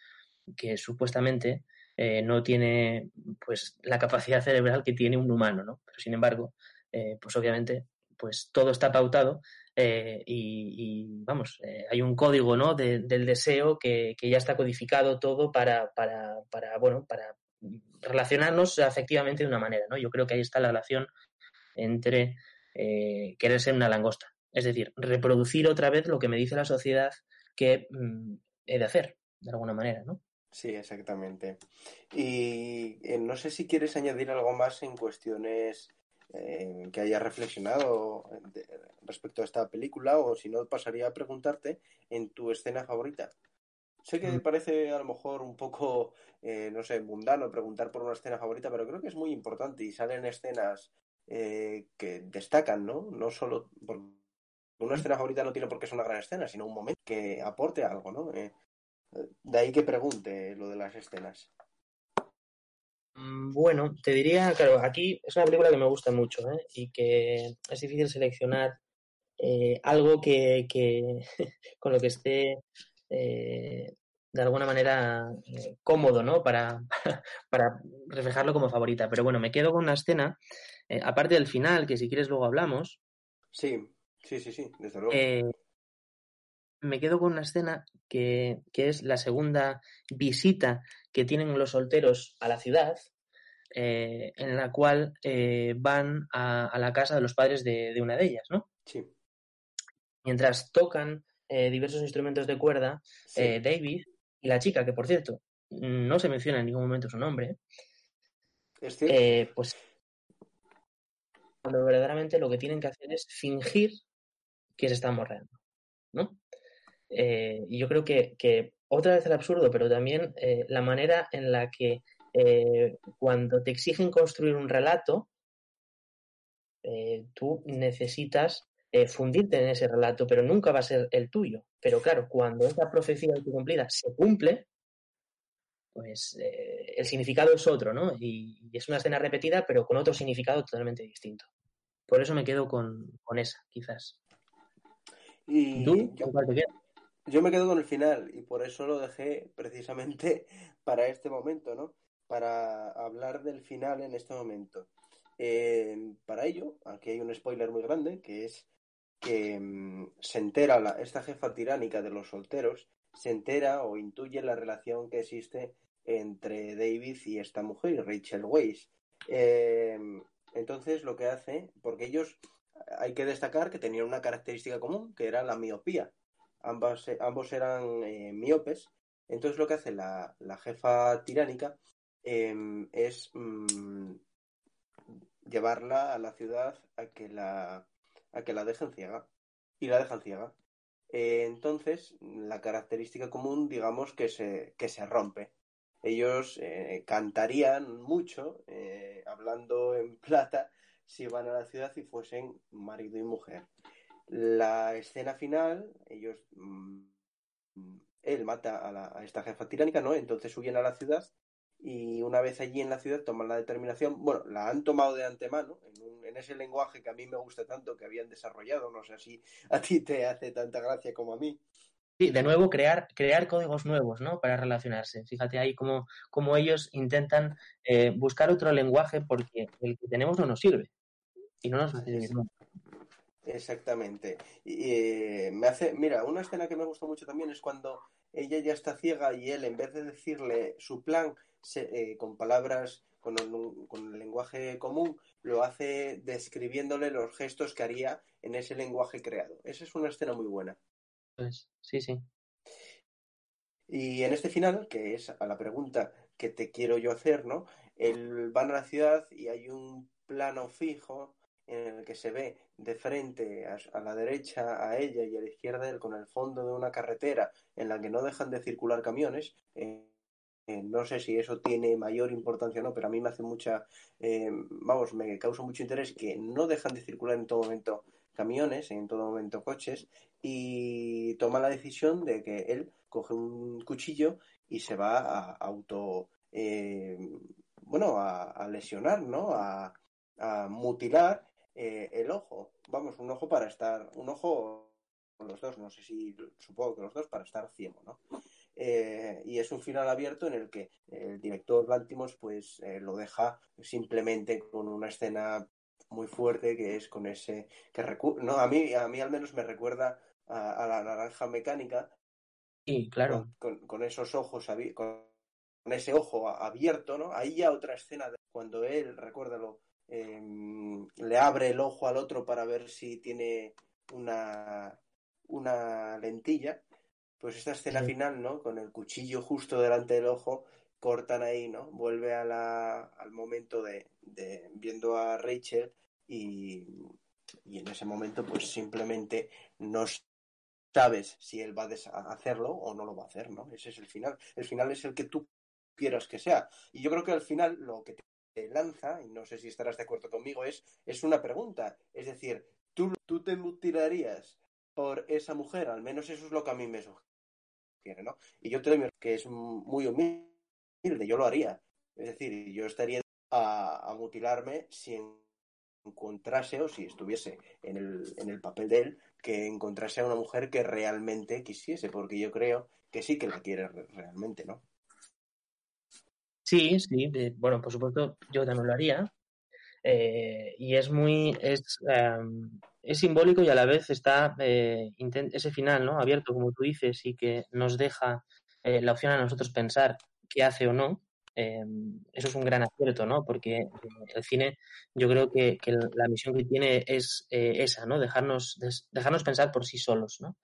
que supuestamente eh, no tiene pues la capacidad cerebral que tiene un humano, ¿no? Pero sin embargo, eh, pues obviamente pues todo está pautado eh, y, vamos, eh, hay un código ¿no? del deseo que, ya está codificado todo para, para, para, bueno, para relacionarnos afectivamente de una manera. ¿no? Yo creo que ahí está la relación entre eh, querer ser una langosta. Es decir, reproducir otra vez lo que me dice la sociedad que mm, he de hacer, de alguna manera, ¿no? Sí, exactamente. Y no sé si quieres añadir algo más en cuestiones eh, que hayas reflexionado respecto a esta película o si no pasaría a preguntarte en tu escena favorita. Sé que mm. parece a lo mejor un poco, eh, no sé, mundano preguntar por una escena favorita, pero creo que es muy importante y salen escenas eh, que destacan, ¿no? No solo porque una escena favorita no tiene por qué ser una gran escena, sino un momento que aporte algo, ¿no? de ahí que pregunte lo de las escenas. Mm, bueno, te diría, claro, aquí es una película que me gusta mucho ¿eh? y que es difícil seleccionar eh, algo que, con lo que esté eh, de alguna manera cómodo, ¿no? Para, para reflejarlo como favorita. Pero bueno, me quedo con una escena, aparte del final, que si quieres luego hablamos. Sí, sí, sí, sí, desde luego. Me quedo con una escena que, que es la segunda visita que tienen los solteros a la ciudad, eh, en la cual eh, van a, la casa de los padres de, una de ellas, ¿no? Sí. Mientras tocan eh, diversos instrumentos de cuerda, David y la chica, que por cierto no se menciona en ningún momento su nombre, pues cuando verdaderamente lo que tienen que hacer es fingir que se están morreando, ¿no? Y yo creo que, que otra vez el absurdo, pero también eh, la manera en la que eh, cuando te exigen construir un relato, eh, tú necesitas fundirte en ese relato, pero nunca va a ser el tuyo. Pero claro, cuando esa profecía cumplida se cumple, pues el significado es otro, ¿no? Y, es una escena repetida, pero con otro significado totalmente distinto. Por eso me quedo con, esa, quizás. ¿Y ¿Tú? ¿Cuál te yo me quedo con el final y por eso lo dejé precisamente para este momento, ¿no? Para hablar del final en este momento. Eh, para ello, aquí hay un spoiler muy grande, que es que mm, se entera la, esta jefa tiránica de los solteros, se entera o intuye la relación que existe entre David y esta mujer, Rachel Weisz. Eh, entonces lo que hace, porque ellos hay que destacar que tenían una característica común, que era la miopía ambas, eh, ambos eran eh, miopes. Entonces lo que hace la, jefa tiránica em, es mm, llevarla a la ciudad a que la, a que la dejen ciega. Y la dejan ciega. Eh, entonces, la característica común, digamos, que se, que se rompe. Ellos cantarían mucho, hablando en plata, si van a la ciudad y fuesen marido y mujer. La escena final, ellos, mm, él mata a, la, a esta jefa tiránica, ¿no? Entonces huyen a la ciudad y una vez allí en la ciudad toman la determinación, bueno, la han tomado de antemano, en, en, ese lenguaje que a mí me gusta tanto, que habían desarrollado, no sé si a ti te hace tanta gracia como a mí. Sí, de nuevo crear, crear códigos nuevos, ¿no? Para relacionarse. Fíjate ahí cómo, cómo ellos intentan eh, buscar otro lenguaje porque el que tenemos no nos sirve y no nos hace. Exactamente. Y, eh, me hace, mira, una escena que me gusta mucho también es cuando ella ya está ciega y él, en vez de decirle su plan se, eh, con palabras, con el, con el, lenguaje común, lo hace describiéndole los gestos que haría en ese lenguaje creado. Esa es una escena muy buena. Pues sí, sí. Y en este final, que es a la pregunta que te quiero yo hacer, ¿no? Él van a la ciudad y hay un plano fijo en el que se ve de frente a, la derecha a ella y a la izquierda él con el fondo de una carretera en la que no dejan de circular camiones. Eh, eh, no sé si eso tiene mayor importancia o no, pero a mí me hace mucha, eh, vamos, me causa mucho interés que no dejan de circular en todo momento camiones, en todo momento coches, y toma la decisión de que él coge un cuchillo y se va a auto, bueno, a, lesionar, ¿no? A mutilar eh, el ojo. Vamos, un ojo para estar, un ojo los dos, no sé si, supongo que los dos para estar ciego, ¿no? Eh, y es un final abierto en el que el director Lantimos pues eh, lo deja simplemente con una escena muy fuerte que es con ese que no a mí a mí al menos me recuerda a, a la naranja mecánica sí claro con, con, con esos ojos con, con, ese ojo abierto no ahí ya otra escena de cuando él recuérdalo eh, le abre el ojo al otro para ver si tiene una una lentilla pues esta escena sí. final, ¿no? Con el cuchillo justo delante del ojo, cortan ahí, ¿no? Vuelve a la, al momento de, de, viendo a Rachel y, y, en ese momento pues simplemente no sabes si él va a hacerlo o no lo va a hacer, ¿no? Ese es el final. El final es el que tú quieras que sea. Y yo creo que al final lo que te lanza, y no sé si estarás de acuerdo conmigo, es, es una pregunta. Es decir, ¿tú, tú te mutilarías por esa mujer, al menos eso es lo que a mí me sugiere, ¿no? Y yo te doy que es muy humilde, yo lo haría. Es decir, yo estaría a, a mutilarme si encontrase o si estuviese en el, en el papel de él, que encontrase a una mujer que realmente quisiese, porque yo creo que sí que la quiere realmente, ¿no? Sí, sí, de, bueno, por supuesto, yo también lo haría. Eh, y es muy, es, um, es simbólico y a la vez está eh, ese final ¿no? abierto, como tú dices, y que nos deja eh, la opción a nosotros pensar qué hace o no. Eh, eso es un gran acierto, ¿no? Porque eh, el cine, yo creo que, que la misión que tiene es esa, ¿no? Dejarnos, dejarnos pensar por sí solos, ¿no?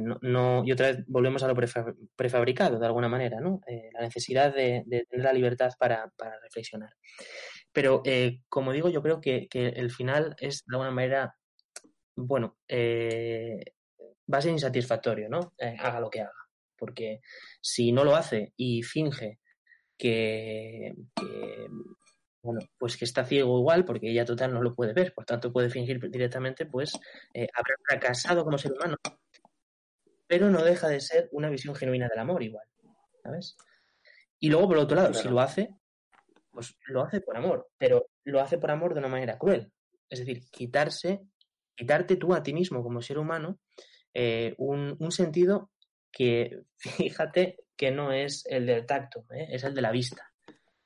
No, no, y otra vez volvemos a lo prefabricado, de alguna manera, ¿no? la necesidad de, tener la libertad para, reflexionar. Pero, como digo, yo creo que, el final es, de alguna manera, bueno, eh, va a ser insatisfactorio, ¿no? Eh, haga lo que haga. Porque si no lo hace y finge que, bueno, pues que está ciego igual, porque ella total no lo puede ver, por tanto puede fingir directamente, pues eh, habrá fracasado como ser humano. Pero no deja de ser una visión genuina del amor igual, ¿sabes? Y luego, por otro lado, claro. si lo hace, pues lo hace por amor, pero lo hace por amor de una manera cruel. Es decir, quitarse quitarte tú a ti mismo como ser humano eh, un, un, sentido que fíjate que no es el del tacto, ¿eh? es el de la vista,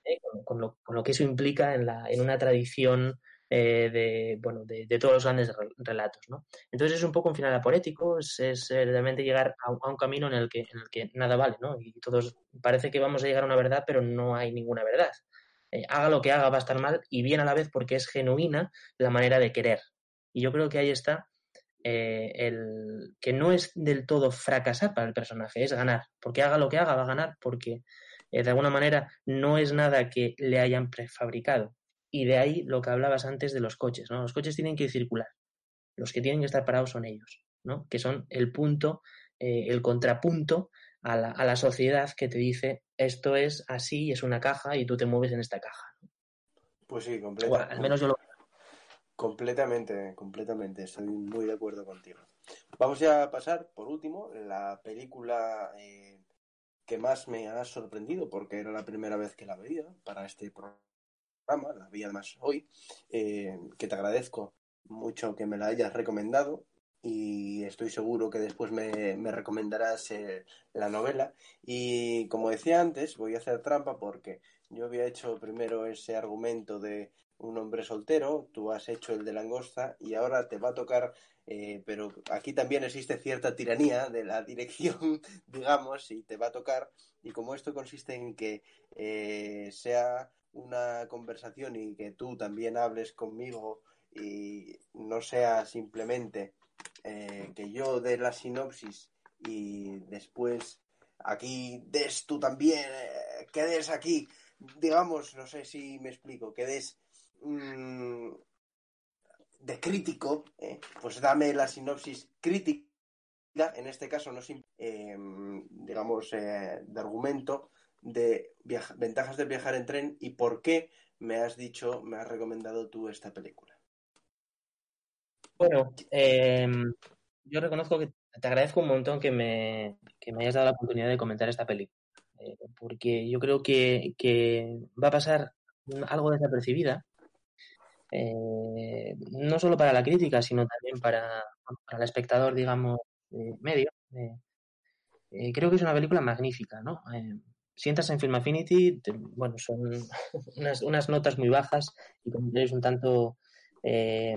¿eh? con, con, lo, con, lo, que eso implica en, la, en una tradición eh, de, bueno, de, de, todos los grandes relatos. ¿no? Entonces es un poco un final aporético, es, es realmente llegar a, un camino en el, que, en el que nada vale, ¿no? y todos parece que vamos a llegar a una verdad, pero no hay ninguna verdad. Eh, haga lo que haga va a estar mal y bien a la vez porque es genuina la manera de querer, y yo creo que ahí está eh, el que no es del todo fracasar para el personaje, es ganar. Porque haga lo que haga, va a ganar porque de alguna manera no es nada que le hayan prefabricado. Y de ahí lo que hablabas antes de los coches, ¿no? Los coches tienen que circular. Los que tienen que estar parados son ellos. ¿no? que son el punto, eh, el contrapunto a la, a la, sociedad que te dice esto es así, es una caja y tú te mueves en esta caja. Pues sí, completamente. Bueno, al menos yo lo... Completamente, completamente, estoy muy de acuerdo contigo. Vamos ya a pasar, por último, la película eh, que más me ha sorprendido, porque era la primera vez que la veía para este programa, la vi además hoy, eh, que te agradezco mucho que me la hayas recomendado y estoy seguro que después me, me recomendarás eh, la novela. Y como decía antes, voy a hacer trampa porque yo había hecho primero ese argumento de un hombre soltero, tú has hecho el de langosta y ahora te va a tocar, eh, pero aquí también existe cierta tiranía de la dirección, digamos, y te va a tocar. Y como esto consiste en que eh, sea una conversación y que tú también hables conmigo y no sea simplemente eh, que yo dé la sinopsis y después aquí des tú también, eh, quedes aquí, digamos, no sé si me explico, quedes mmm, de crítico, eh, pues dame la sinopsis crítica, en este caso no eh, digamos, de argumento de ventajas de viajar en tren y por qué me has dicho, me has recomendado tú esta película. Bueno, eh, yo reconozco que te agradezco un montón que me, que me hayas dado la oportunidad de comentar esta película, eh, porque yo creo que, que, va a pasar algo desapercibida, eh, no solo para la crítica, sino también para, para el espectador, digamos, medio. creo que es una película magnífica, ¿no? Sientas en Film Affinity, bueno, son unas, unas, notas muy bajas y comentarios un tanto eh,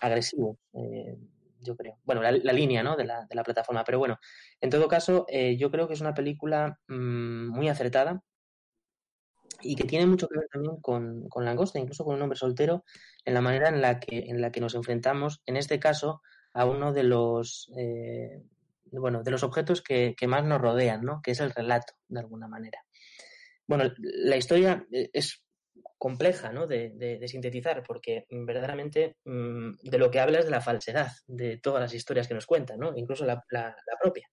agresivos, eh, yo creo. Bueno, la, línea ¿no? de, la, de, la, plataforma, pero bueno, en todo caso, eh, yo creo que es una película mmm, muy acertada y que tiene mucho que ver también con, con Langosta, incluso con un hombre soltero, en la manera en la que, en la que nos enfrentamos, en este caso, a uno de los eh, bueno, de los objetos que, que, más nos rodean, ¿no? Que es el relato, de alguna manera. Bueno, la historia es compleja, ¿no? De, de, sintetizar, porque verdaderamente mmm, de lo que habla es de la falsedad de todas las historias que nos cuentan, ¿no? Incluso la, la, propia.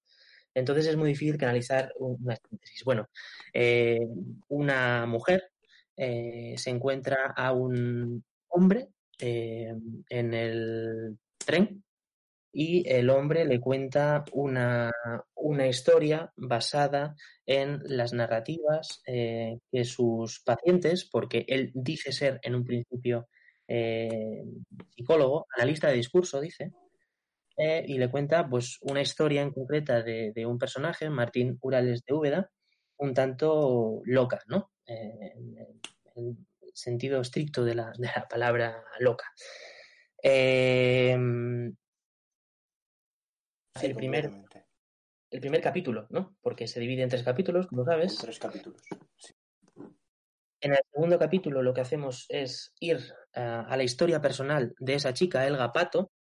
Entonces es muy difícil canalizar una síntesis. Bueno, eh, una mujer eh, se encuentra a un hombre eh, en el tren y el hombre le cuenta una, una historia basada en las narrativas eh, que sus pacientes, porque él dice ser en un principio eh, psicólogo, analista de discurso, dice, eh, y le cuenta pues una historia en concreta de, de, un personaje, Martín Urales de Úbeda, un tanto loca, ¿no? en el sentido estricto de la, de la palabra loca. Eh, el, primer, el primer capítulo, ¿no? Porque se divide en tres capítulos, como sabes. En tres capítulos. Sí. En el segundo capítulo lo que hacemos es ir uh, a la historia personal de esa chica, Elga Pato,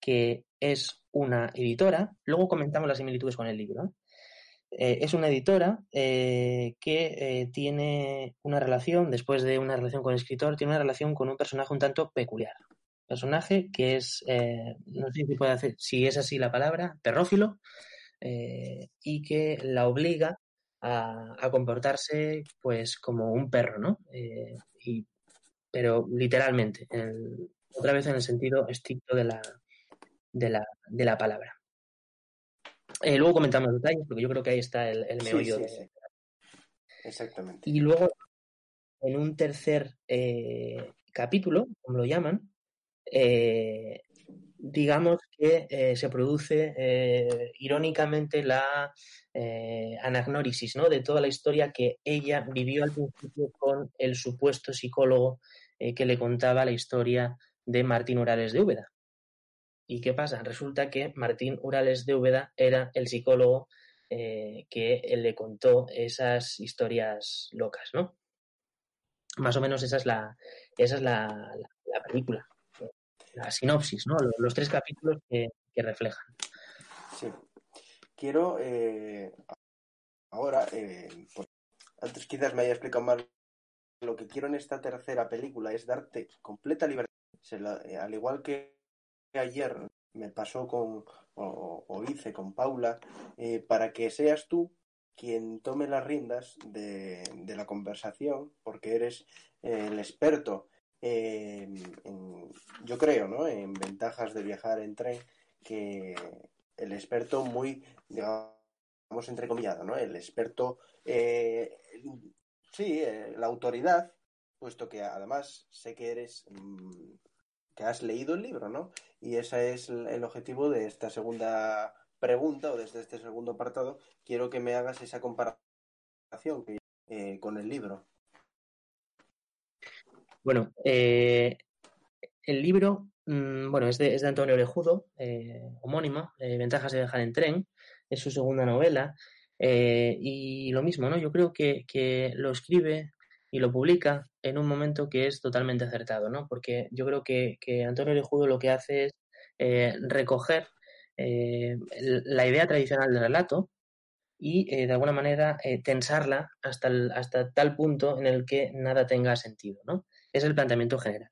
que es una editora. Luego comentamos las similitudes con el libro. Eh, es una editora eh, que eh, tiene una relación, después de una relación con el escritor, tiene una relación con un personaje un tanto peculiar personaje que es, eh, no sé si puede hacer, si es así la palabra, perrófilo, eh, y que la obliga a, a, comportarse pues como un perro, ¿no? Eh, y, pero literalmente, el, otra vez en el sentido estricto de la, de la, de la palabra. Eh, luego comentamos detalles, porque yo creo que ahí está el, el meollo sí, sí, de... sí. Exactamente. Y luego, en un tercer capítulo, como lo llaman, eh, digamos que eh, se produce eh, irónicamente la eh, anagnórisis ¿no? de toda la historia que ella vivió al principio con el supuesto psicólogo que le contaba la historia de Martín Urales de Úbeda. ¿Y qué pasa? Resulta que Martín Urales de Úbeda era el psicólogo que le contó esas historias locas, ¿no? Más o menos esa es la, esa es la película la sinopsis, ¿no? Los, tres capítulos que, reflejan. Sí. Quiero eh, ahora, eh, pues, antes quizás me haya explicado mal, lo que quiero en esta tercera película es darte completa libertad, eh, al igual que ayer me pasó con, o, hice con Paula, eh, para que seas tú quien tome las riendas de, la conversación, porque eres el experto, yo creo, ¿no? En ventajas de viajar en tren, que el experto muy, digamos, entrecomillado, ¿no? El experto, eh, sí, eh, la autoridad, puesto que además sé que eres, mm, que has leído el libro, ¿no? Y ese es el objetivo de esta segunda pregunta o desde este segundo apartado. Quiero que me hagas esa comparación eh, con el libro. Bueno, el libro Mm, bueno, es de, Antonio Orejudo, eh, homónimo, eh, Ventajas de viajar en tren, es su segunda novela. Eh, y lo mismo, ¿no? Yo creo que, lo escribe y lo publica en un momento que es totalmente acertado, ¿no? Porque yo creo que, Antonio Orejudo lo que hace es recoger la idea tradicional del relato y de alguna manera tensarla hasta, hasta tal punto en el que nada tenga sentido, ¿no? Es el planteamiento general.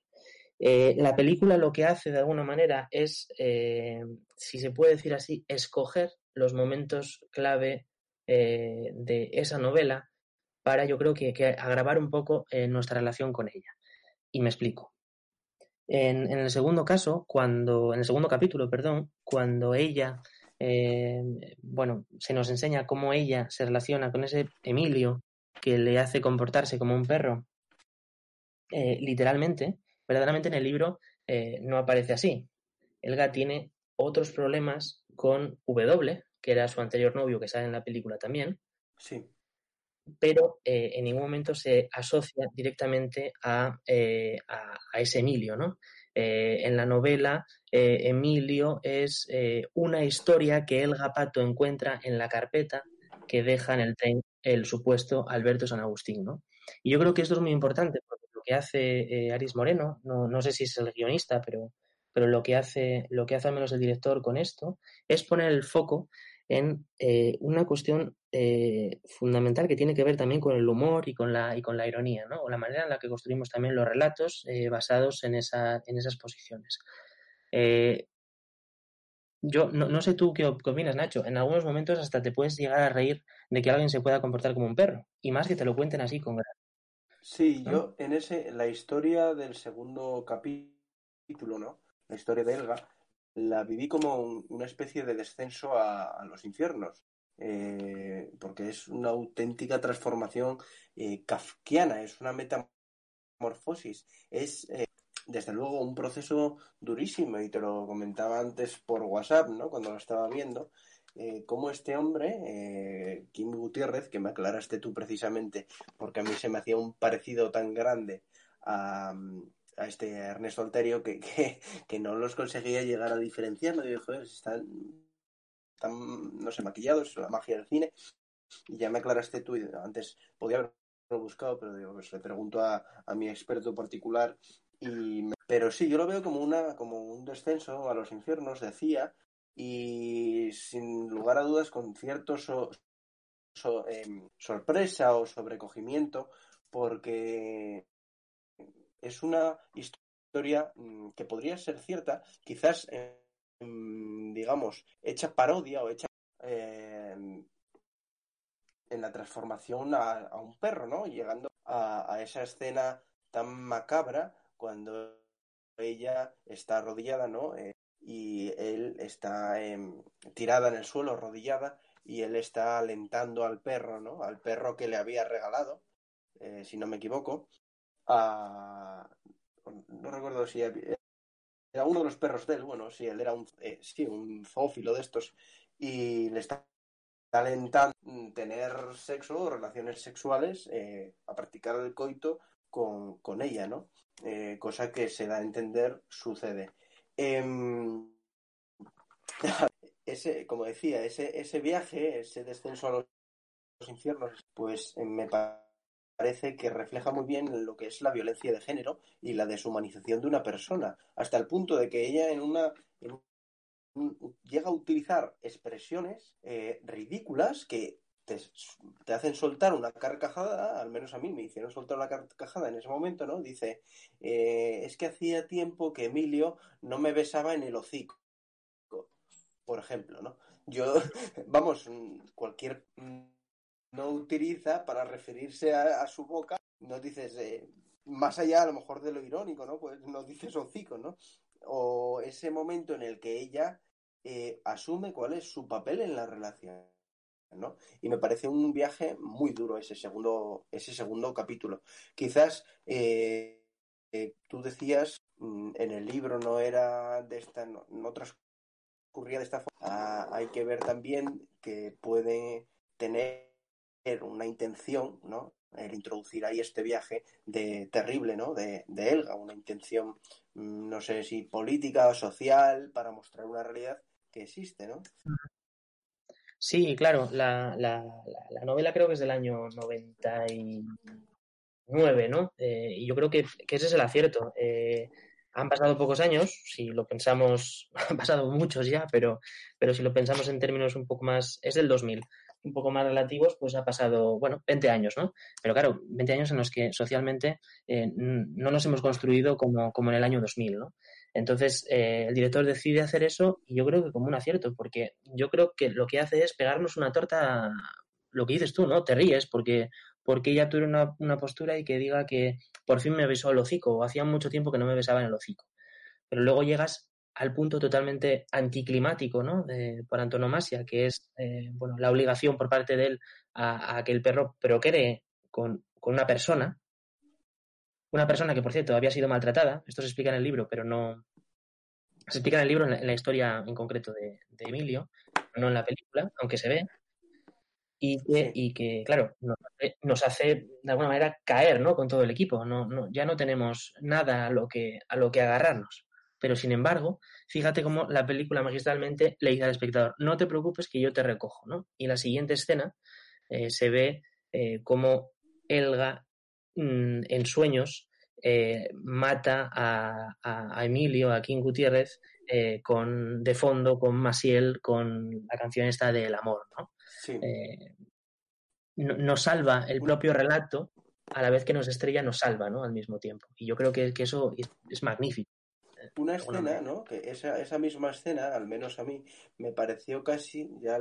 Eh, la película lo que hace de alguna manera es, eh, si se puede decir así, escoger los momentos clave eh, de esa novela para yo creo que, agravar un poco nuestra relación con ella. Y me explico. En, el segundo caso, cuando, en el segundo capítulo, perdón, cuando ella, bueno, se nos enseña cómo ella se relaciona con ese Emilio que le hace comportarse como un perro, literalmente, verdaderamente en el libro eh, no aparece así. Elga tiene otros problemas con W, que era su anterior novio que sale en la película también. Sí. Pero eh, en ningún momento se asocia directamente a, eh, ese Emilio, ¿no? en la novela, Emilio es una historia que Elga Pato encuentra en la carpeta que deja en el tren el supuesto Alberto San Agustín, ¿no? Y yo creo que esto es muy importante porque que hace eh, Aris Moreno, no, sé si es el guionista, pero, pero lo, que hace, lo que hace al menos el director con esto es poner el foco en eh, una cuestión eh, fundamental que tiene que ver también con el humor y con la, y con la ironía, ¿no? o la manera en la que construimos también los relatos basados en, esa, en esas posiciones. yo no, no, sé tú qué opinas, Nacho. En algunos momentos hasta te puedes llegar a reír de que alguien se pueda comportar como un perro. Y más que te lo cuenten así con Sí, yo en ese, la historia del segundo capítulo, ¿no? La historia de Elga, la viví como una especie de descenso a, los infiernos. Eh, porque es una auténtica transformación eh, kafkiana, es una metamorfosis, es eh, desde luego un proceso durísimo y te lo comentaba antes por WhatsApp, ¿no? Cuando lo estaba viendo, eh, este hombre, eh, Kim Gutiérrez, que me aclaraste tú precisamente, porque a mí se me hacía un parecido tan grande a, este Ernesto Alterio que, que, no los conseguía llegar a diferenciar. Me digo, joder, están tan, no sé, maquillados, la magia del cine. Y ya me aclaraste tú, antes podía haberlo buscado, pero digo, pues le pregunto a, a mi experto particular. Y, pero sí, yo lo veo como, una, como un descenso a los infiernos, decía, y sin lugar a dudas con cierto em, sorpresa o sobrecogimiento porque es una historia mm, que podría ser cierta, quizás, em, digamos, hecha parodia o hecha em, en la transformación a, un perro, ¿no? Llegando a, esa escena tan macabra cuando ella está arrodillada, ¿no? Eh, y él está tirada en el suelo, arrodillada, y él está alentando al perro, ¿no? Al perro que le había regalado, eh, si no me equivoco, a... no recuerdo si era uno de los perros de él, bueno, si él era un, eh, sí, un zoófilo de estos, y le está alentando tener sexo o relaciones sexuales, eh, a practicar el coito con, con ella, ¿no? cosa que se da a entender sucede. Em, ese, como decía, ese, ese viaje, ese descenso a los infiernos, pues eh, me parece que refleja muy bien lo que es la violencia de género y la deshumanización de una persona, hasta el punto de que ella en una llega a utilizar expresiones eh, ridículas que te, hacen soltar una carcajada, al menos a mí me hicieron soltar una carcajada en ese momento, ¿no? Dice, eh, es que hacía tiempo que Emilio no me besaba en el hocico. por ejemplo, ¿no? Yo, vamos, cualquier no utiliza para referirse a, su boca, no dices, eh, más allá a lo mejor de lo irónico, ¿no? Pues no dices hocico, ¿no? O ese momento en el que ella eh, asume cuál es su papel en la relación. ¿No? Y me parece un viaje muy duro ese segundo, ese segundo capítulo. Quizás eh, eh, tú decías mm, en el libro no era de esta, no, transcurría de esta forma. Ah, hay que ver también que puede tener una intención, ¿no? El introducir ahí este viaje de terrible, ¿no? De, de Elga, una intención, mm, no sé si política o social, para mostrar una realidad que existe, ¿no? Sí, claro, la, la, la, novela creo que es del año 99, ¿no? Eh, y yo creo que, ese es el acierto. Eh, han pasado pocos años, si lo pensamos, han pasado muchos ya, pero, pero si lo pensamos en términos un poco más, es del 2000, un poco más relativos, pues ha pasado, bueno, 20 años, ¿no? Pero claro, 20 años en los que socialmente eh, no nos hemos construido como, como en el año 2000, ¿no? Entonces, eh, el director decide hacer eso y yo creo que como un acierto, porque yo creo que lo que hace es pegarnos una torta, lo que dices tú, ¿no? Te ríes porque, porque ella tuvo una, una postura y que diga que por fin me besó el hocico o hacía mucho tiempo que no me besaba en el hocico. Pero luego llegas al punto totalmente anticlimático, ¿no? por antonomasia, que es, eh, bueno, la obligación por parte de él a, que el perro procree con, con una persona, una persona que, por cierto, había sido maltratada, esto se explica en el libro, pero no. Se explica en el libro, en la, historia en concreto de, Emilio, no en la película, aunque se ve, y que, y que claro, nos hace, de alguna manera caer ¿no? con todo el equipo. No, no, ya no tenemos nada a lo, que, a lo que agarrarnos. Pero sin embargo, fíjate cómo la película magistralmente le dice al espectador, no te preocupes que yo te recojo. ¿no? Y en la siguiente escena eh, se ve eh, cómo Elga Mm, en sueños eh, mata a, Emilio, a King Gutiérrez, eh, con, de fondo con Masiel, con la canción esta del amor, ¿no? Eh, nos salva el propio relato, a la vez que nos estrella, nos salva, ¿no? Al mismo tiempo. Y yo creo que, eso es, magnífico. Una escena, ¿no? Que esa, esa misma escena, al menos a mí, me pareció casi, ya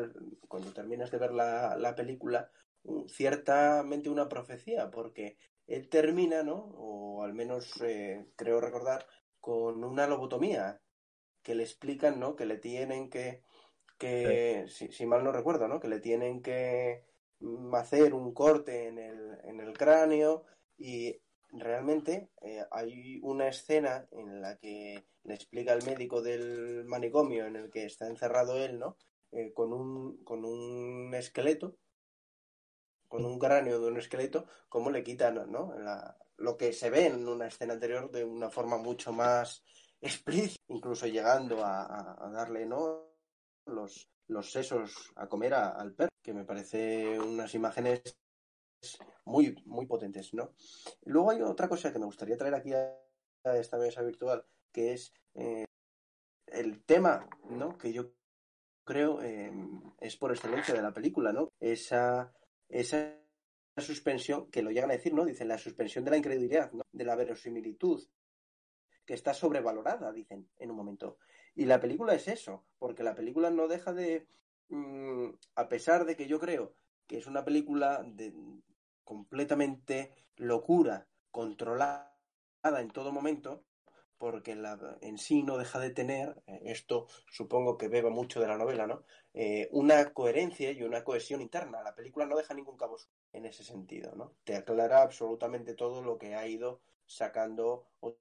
cuando terminas de ver la, la película, ciertamente una profecía, porque él termina, ¿no? O al menos eh, creo recordar, con una lobotomía que le explican, ¿no? Que le tienen que, que si, mal no recuerdo, ¿no? Que le tienen que hacer un corte en el, en el cráneo y realmente eh, hay una escena en la que le explica al médico del manicomio en el que está encerrado él, ¿no? Eh, con, un, con un esqueleto con un cráneo de un esqueleto, cómo le quitan ¿no? lo que se ve en una escena anterior de una forma mucho más explícita, incluso llegando a, darle ¿no? los, los sesos a comer al perro, que me parece unas imágenes muy, muy potentes, ¿no? Luego hay otra cosa que me gustaría traer aquí a, esta mesa virtual, que es eh, el tema, ¿no? Que yo creo eh, es por excelencia de la película, ¿no? Esa esa suspensión, que lo llegan a decir, ¿no? Dicen la suspensión de la incredulidad, de la verosimilitud, que está sobrevalorada, dicen en un momento. Y la película es eso, porque la película no deja de, mm, a pesar de que yo creo que es una película de completamente locura, controlada en todo momento, porque la, en sí no deja de tener, eh, esto supongo que beba mucho de la novela, ¿no? Eh, una coherencia y una cohesión interna. La película no deja ningún cabo en ese sentido, ¿no? Te aclara absolutamente todo lo que ha ido sacando o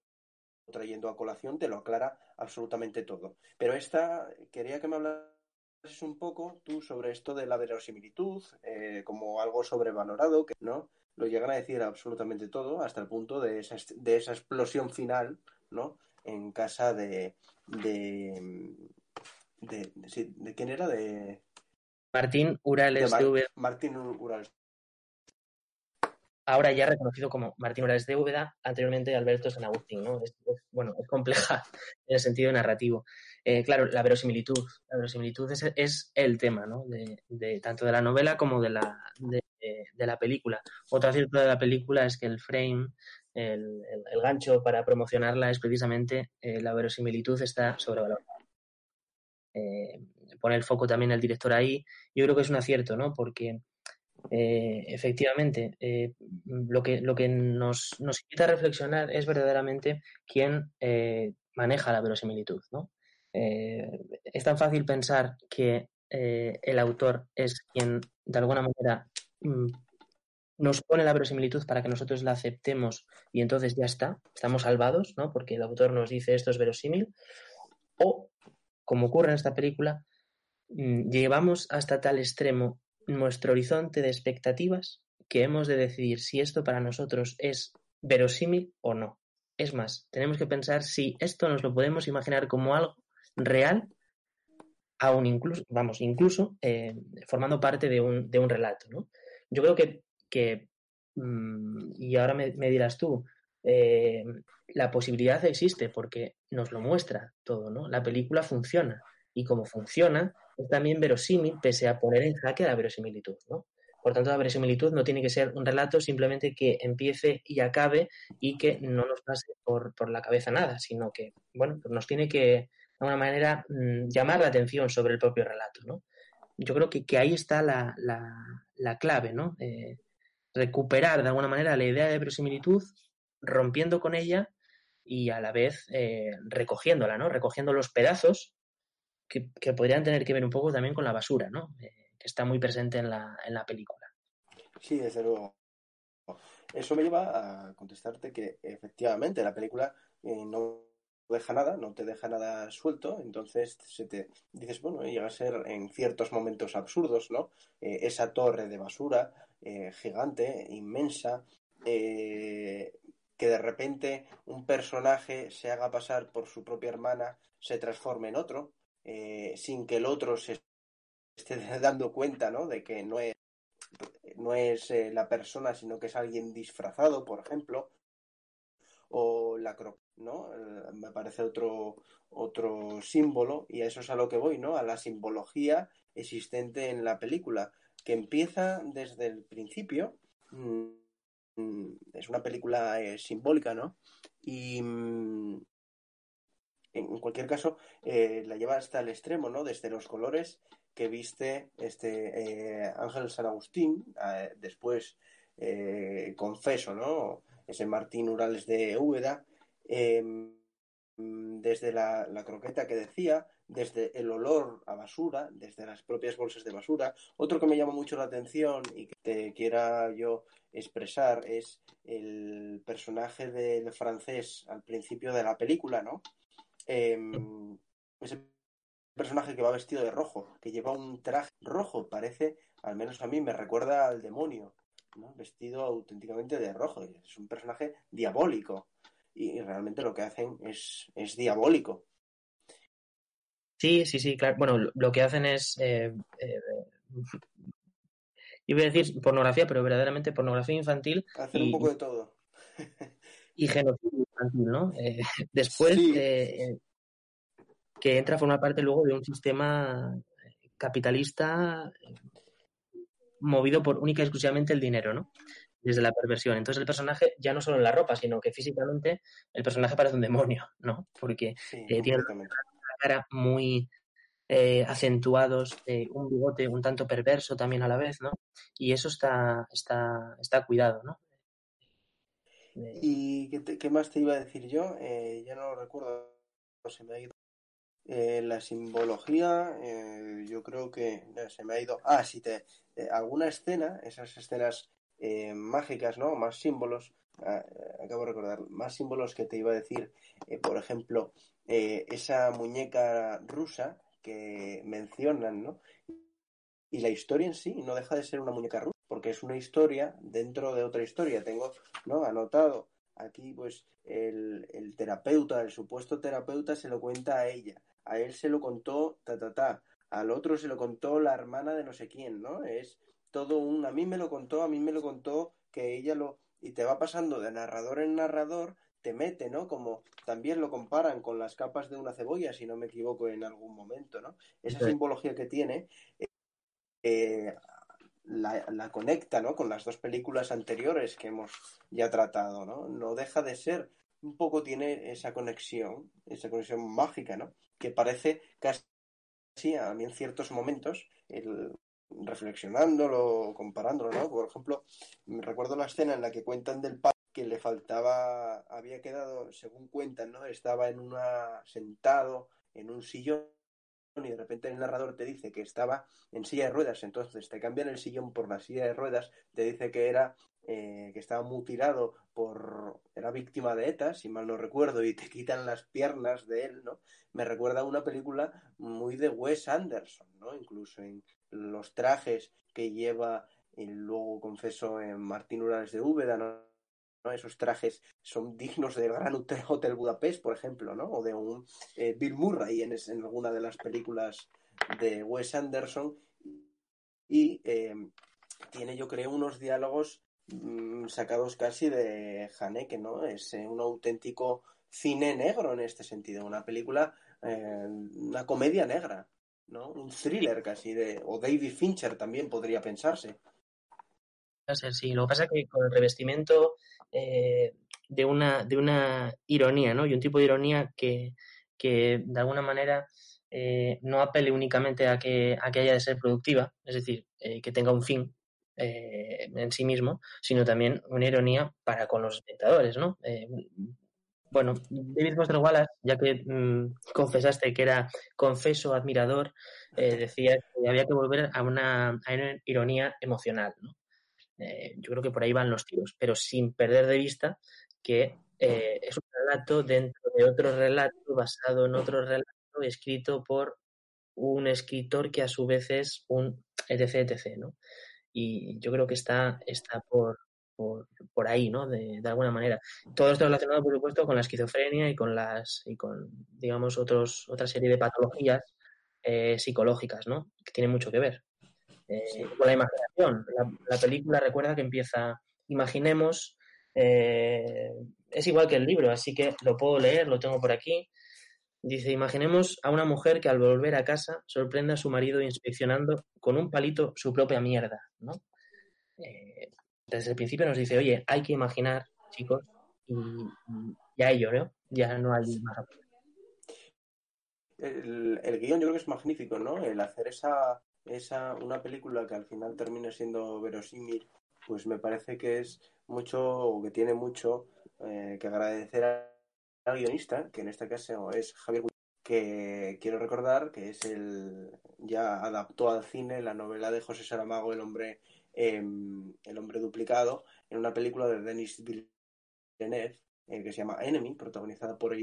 trayendo a colación, te lo aclara absolutamente todo. Pero esta, quería que me hablases un poco tú sobre esto de la verosimilitud, eh, como algo sobrevalorado, que no lo llegan a decir absolutamente todo, hasta el punto de esa, de esa explosión final ¿no? En casa de. de. de, de, quién era? De. Martín Urales de, Martín Urales. Ahora ya reconocido como Martín Urales de Úbeda, anteriormente Alberto San Agustín, ¿no? Es, bueno, es compleja en el sentido narrativo. Eh, claro, la verosimilitud. La verosimilitud es, es el tema, ¿no? De, de, tanto de la novela como de la, de, de, la película. Otra cierta de la película es que el frame el, gancho para promocionarla es precisamente eh, la verosimilitud está sobrevalorada. Eh, pone el foco también el director ahí, yo creo que es un acierto, ¿no? Porque eh, efectivamente, eh, lo que, lo que nos, nos, invita a reflexionar es verdaderamente quién maneja la verosimilitud. ¿no? es tan fácil pensar que el autor es quien, de alguna manera, mm, nos pone la verosimilitud para que nosotros la aceptemos y entonces ya está, estamos salvados, ¿no? porque el autor nos dice esto es verosímil, o, como ocurre en esta película, mm, llevamos hasta tal extremo nuestro horizonte de expectativas que hemos de decidir si esto para nosotros es verosímil o no. Es más, tenemos que pensar si esto nos lo podemos imaginar como algo real, aún incluso, vamos, incluso eh, formando parte de un, de un relato. ¿no? Yo creo que, que mm, y ahora me, dirás tú, eh, la posibilidad existe porque nos lo muestra todo, ¿no? La película funciona y como funciona, es también verosímil pese a poner en jaque la verosimilitud, ¿no? Por tanto, la verosimilitud no tiene que ser un relato simplemente que empiece y acabe y que no nos pase por, la cabeza nada, sino que, bueno, pues nos tiene que, de alguna manera, mm, llamar la atención sobre el propio relato, ¿no? Yo creo que, que ahí está la, la, clave, ¿no? Eh, recuperar, de alguna manera, la idea de verosimilitud, rompiendo con ella y a la vez eh, recogiéndola, ¿no? Recogiendo los pedazos que, podrían tener que ver un poco también con la basura, ¿no? Eh, que está muy presente en la, en la película. Sí, desde luego. Eso me lleva a contestarte que efectivamente la película eh, no deja nada, no te deja nada suelto, entonces se te dices, bueno, llega a ser en ciertos momentos absurdos, ¿no? Eh, esa torre de basura gigante, inmensa, que de repente un personaje se haga pasar por su propia hermana, se transforme en otro, eh, sin que el otro se esté dando cuenta ¿no? de que no es, no es eh, la persona, sino que es alguien disfrazado, por ejemplo, o la crop, ¿no? Eh, me parece otro, otro símbolo, y a eso es a lo que voy, ¿no? A la simbología existente en la película, que empieza desde el principio. Mm, es una película simbólica, ¿no? Y, mm, en cualquier caso, eh, la lleva hasta el extremo, ¿no? Desde los colores que viste este eh, Ángel San Agustín, eh, después confeso, ¿no? Ese Martín Urales de Úbeda, em, desde la, croqueta que decía, desde el olor a basura, desde las propias bolsas de basura. Otro que me llama mucho la atención y que te quiera yo expresar es el personaje del francés al principio de la película, ¿no? Em, ese personaje que va vestido de rojo, que lleva un traje rojo, parece, al menos a mí, me recuerda al demonio, vestido auténticamente de rojo. Es un personaje diabólico y realmente lo que hacen es, es diabólico. Sí, sí, sí, claro. Bueno, lo que hacen es. Eh, eh, iba a decir pornografía, pero verdaderamente pornografía infantil. Hacen un poco de todo. y genocidio infantil, ¿no? Eh, después eh, que entra a formar parte luego de un sistema capitalista movido por única y exclusivamente el dinero, ¿no? Desde la perversión. Entonces el personaje, ya no solo en la ropa, sino que físicamente el personaje parece un demonio, ¿no? Porque tiene una cara muy acentuados, un bigote un tanto perverso también a la vez, ¿no? Y eso está, está, está cuidado, ¿no? ¿Y qué, más te iba a decir yo? Eh, ya no lo recuerdo, se me ha ido. Eh, la simbología, eh, yo creo que se me ha ido. Ah, sí, te, alguna escena, esas escenas mágicas, ¿no? Más símbolos, ah, acabo de recordar, más símbolos que te iba a decir, por ejemplo, esa muñeca rusa que mencionan, ¿no? Y la historia en sí no deja de ser una muñeca rusa porque es una historia dentro de otra historia. Tengo ¿no? anotado aquí pues el, terapeuta, el supuesto terapeuta se lo cuenta a ella, a él se lo contó ta ta ta, al otro se lo contó la hermana de no sé quién, ¿no? Es todo un a mí me lo contó, a mí me lo contó que ella lo y te va pasando de narrador en narrador, te mete, ¿no? Como también lo comparan con las capas de una cebolla, si no me equivoco en algún momento, ¿no? Esa simbología que tiene eh, la, conecta ¿no? con las dos películas anteriores que hemos ya tratado, ¿no? No deja de ser, un poco tiene esa conexión, esa conexión mágica, ¿no? Que parece casi a mí en ciertos momentos, el, reflexionándolo, comparándolo, ¿no? Por ejemplo, recuerdo la escena en la que cuentan del padre que le faltaba, había quedado, según cuentan, ¿no? Estaba en una, sentado en un sillón y de repente el narrador te dice que estaba en silla de ruedas, entonces te cambian el sillón por la silla de ruedas, te dice que era eh, que estaba mutilado por era víctima de ETA, si mal no recuerdo, y te quitan las piernas de él, ¿no? Me recuerda a una película muy de Wes Anderson, ¿no? Incluso en los trajes que lleva y luego confeso en Martín Urales de Úbeda, ¿no? Esos trajes son dignos del Gran Hotel Budapest, por ejemplo, ¿no? O de un eh, Bill Murray en, alguna de las películas de Wes Anderson. Y eh, tiene, yo creo, unos diálogos mmm, sacados casi de Haneke, ¿no? Es eh, un auténtico cine negro en este sentido, una película, eh, una comedia negra, ¿no? Un thriller casi de, o David Fincher también podría pensarse. Sí, lo que pasa es que con el revestimiento eh, de, una, de una ironía, ¿no? Y un tipo de ironía que, que de alguna manera eh, no apele únicamente a que, a que haya de ser productiva, es decir, eh, que tenga un fin en sí mismo, sino también una ironía para con los espectadores, ¿no? Bueno, David Foster Wallace, ya que mmm, confesaste que era confeso admirador, decía que había que volver a una, a una ironía emocional, ¿no? Eh, yo creo que por ahí van los tiros, pero sin perder de vista que eh, es un relato dentro de otro relato, basado en otro relato, escrito por un escritor que a su vez es un etc, etc, ¿no? Y yo creo que está, está por, por, por ahí, ¿no? De, de, alguna manera. Todo esto relacionado, por supuesto, con la esquizofrenia y con las, y con, digamos, otros, otra serie de patologías eh, psicológicas, ¿no? Que tienen mucho que ver. Eh, sí. Con la imaginación. La, la, película recuerda que empieza, imaginemos, eh, es igual que el libro, así que lo puedo leer, lo tengo por aquí. Dice, imaginemos a una mujer que al volver a casa sorprende a su marido inspeccionando con un palito su propia mierda, ¿no? Eh, desde el principio nos dice, oye, hay que imaginar, chicos, y, y ya ello, ¿no? Ya no hay más. El, el guion yo creo que es magnífico, ¿no? El hacer esa, esa, una película que al final termina siendo verosímil, pues me parece que es mucho, o que tiene mucho eh, que agradecer al guionista, que en este caso es Javier que quiero recordar que es el ya adaptó al cine la novela de José Saramago El hombre eh, El hombre duplicado en una película de Denis Villeneuve eh, que se llama Enemy, protagonizada por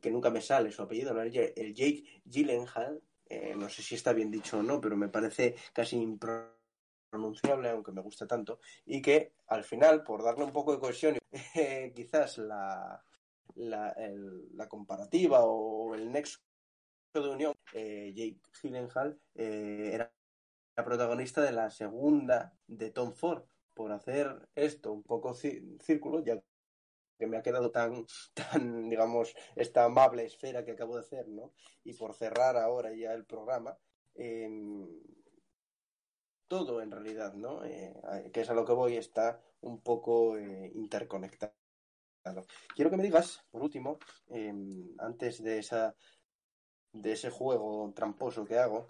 que nunca me sale su apellido, ¿no? el Jake Gyllenhaal, eh, no sé si está bien dicho o no, pero me parece casi impronunciable, aunque me gusta tanto, y que al final, por darle un poco de cohesión, eh, quizás la, la, el, la, comparativa o el nexo de unión, eh, Jake Gyllenhaal era la protagonista de la segunda de Tom Ford, por hacer esto un poco círculo, ya que me ha quedado tan, tan, digamos, esta amable esfera que acabo de hacer, ¿no? Y por cerrar ahora ya el programa, eh, todo en realidad, ¿no? Eh, que es a lo que voy, está un poco eh, interconectado. Quiero que me digas, por último, eh, antes de esa de ese juego tramposo que hago,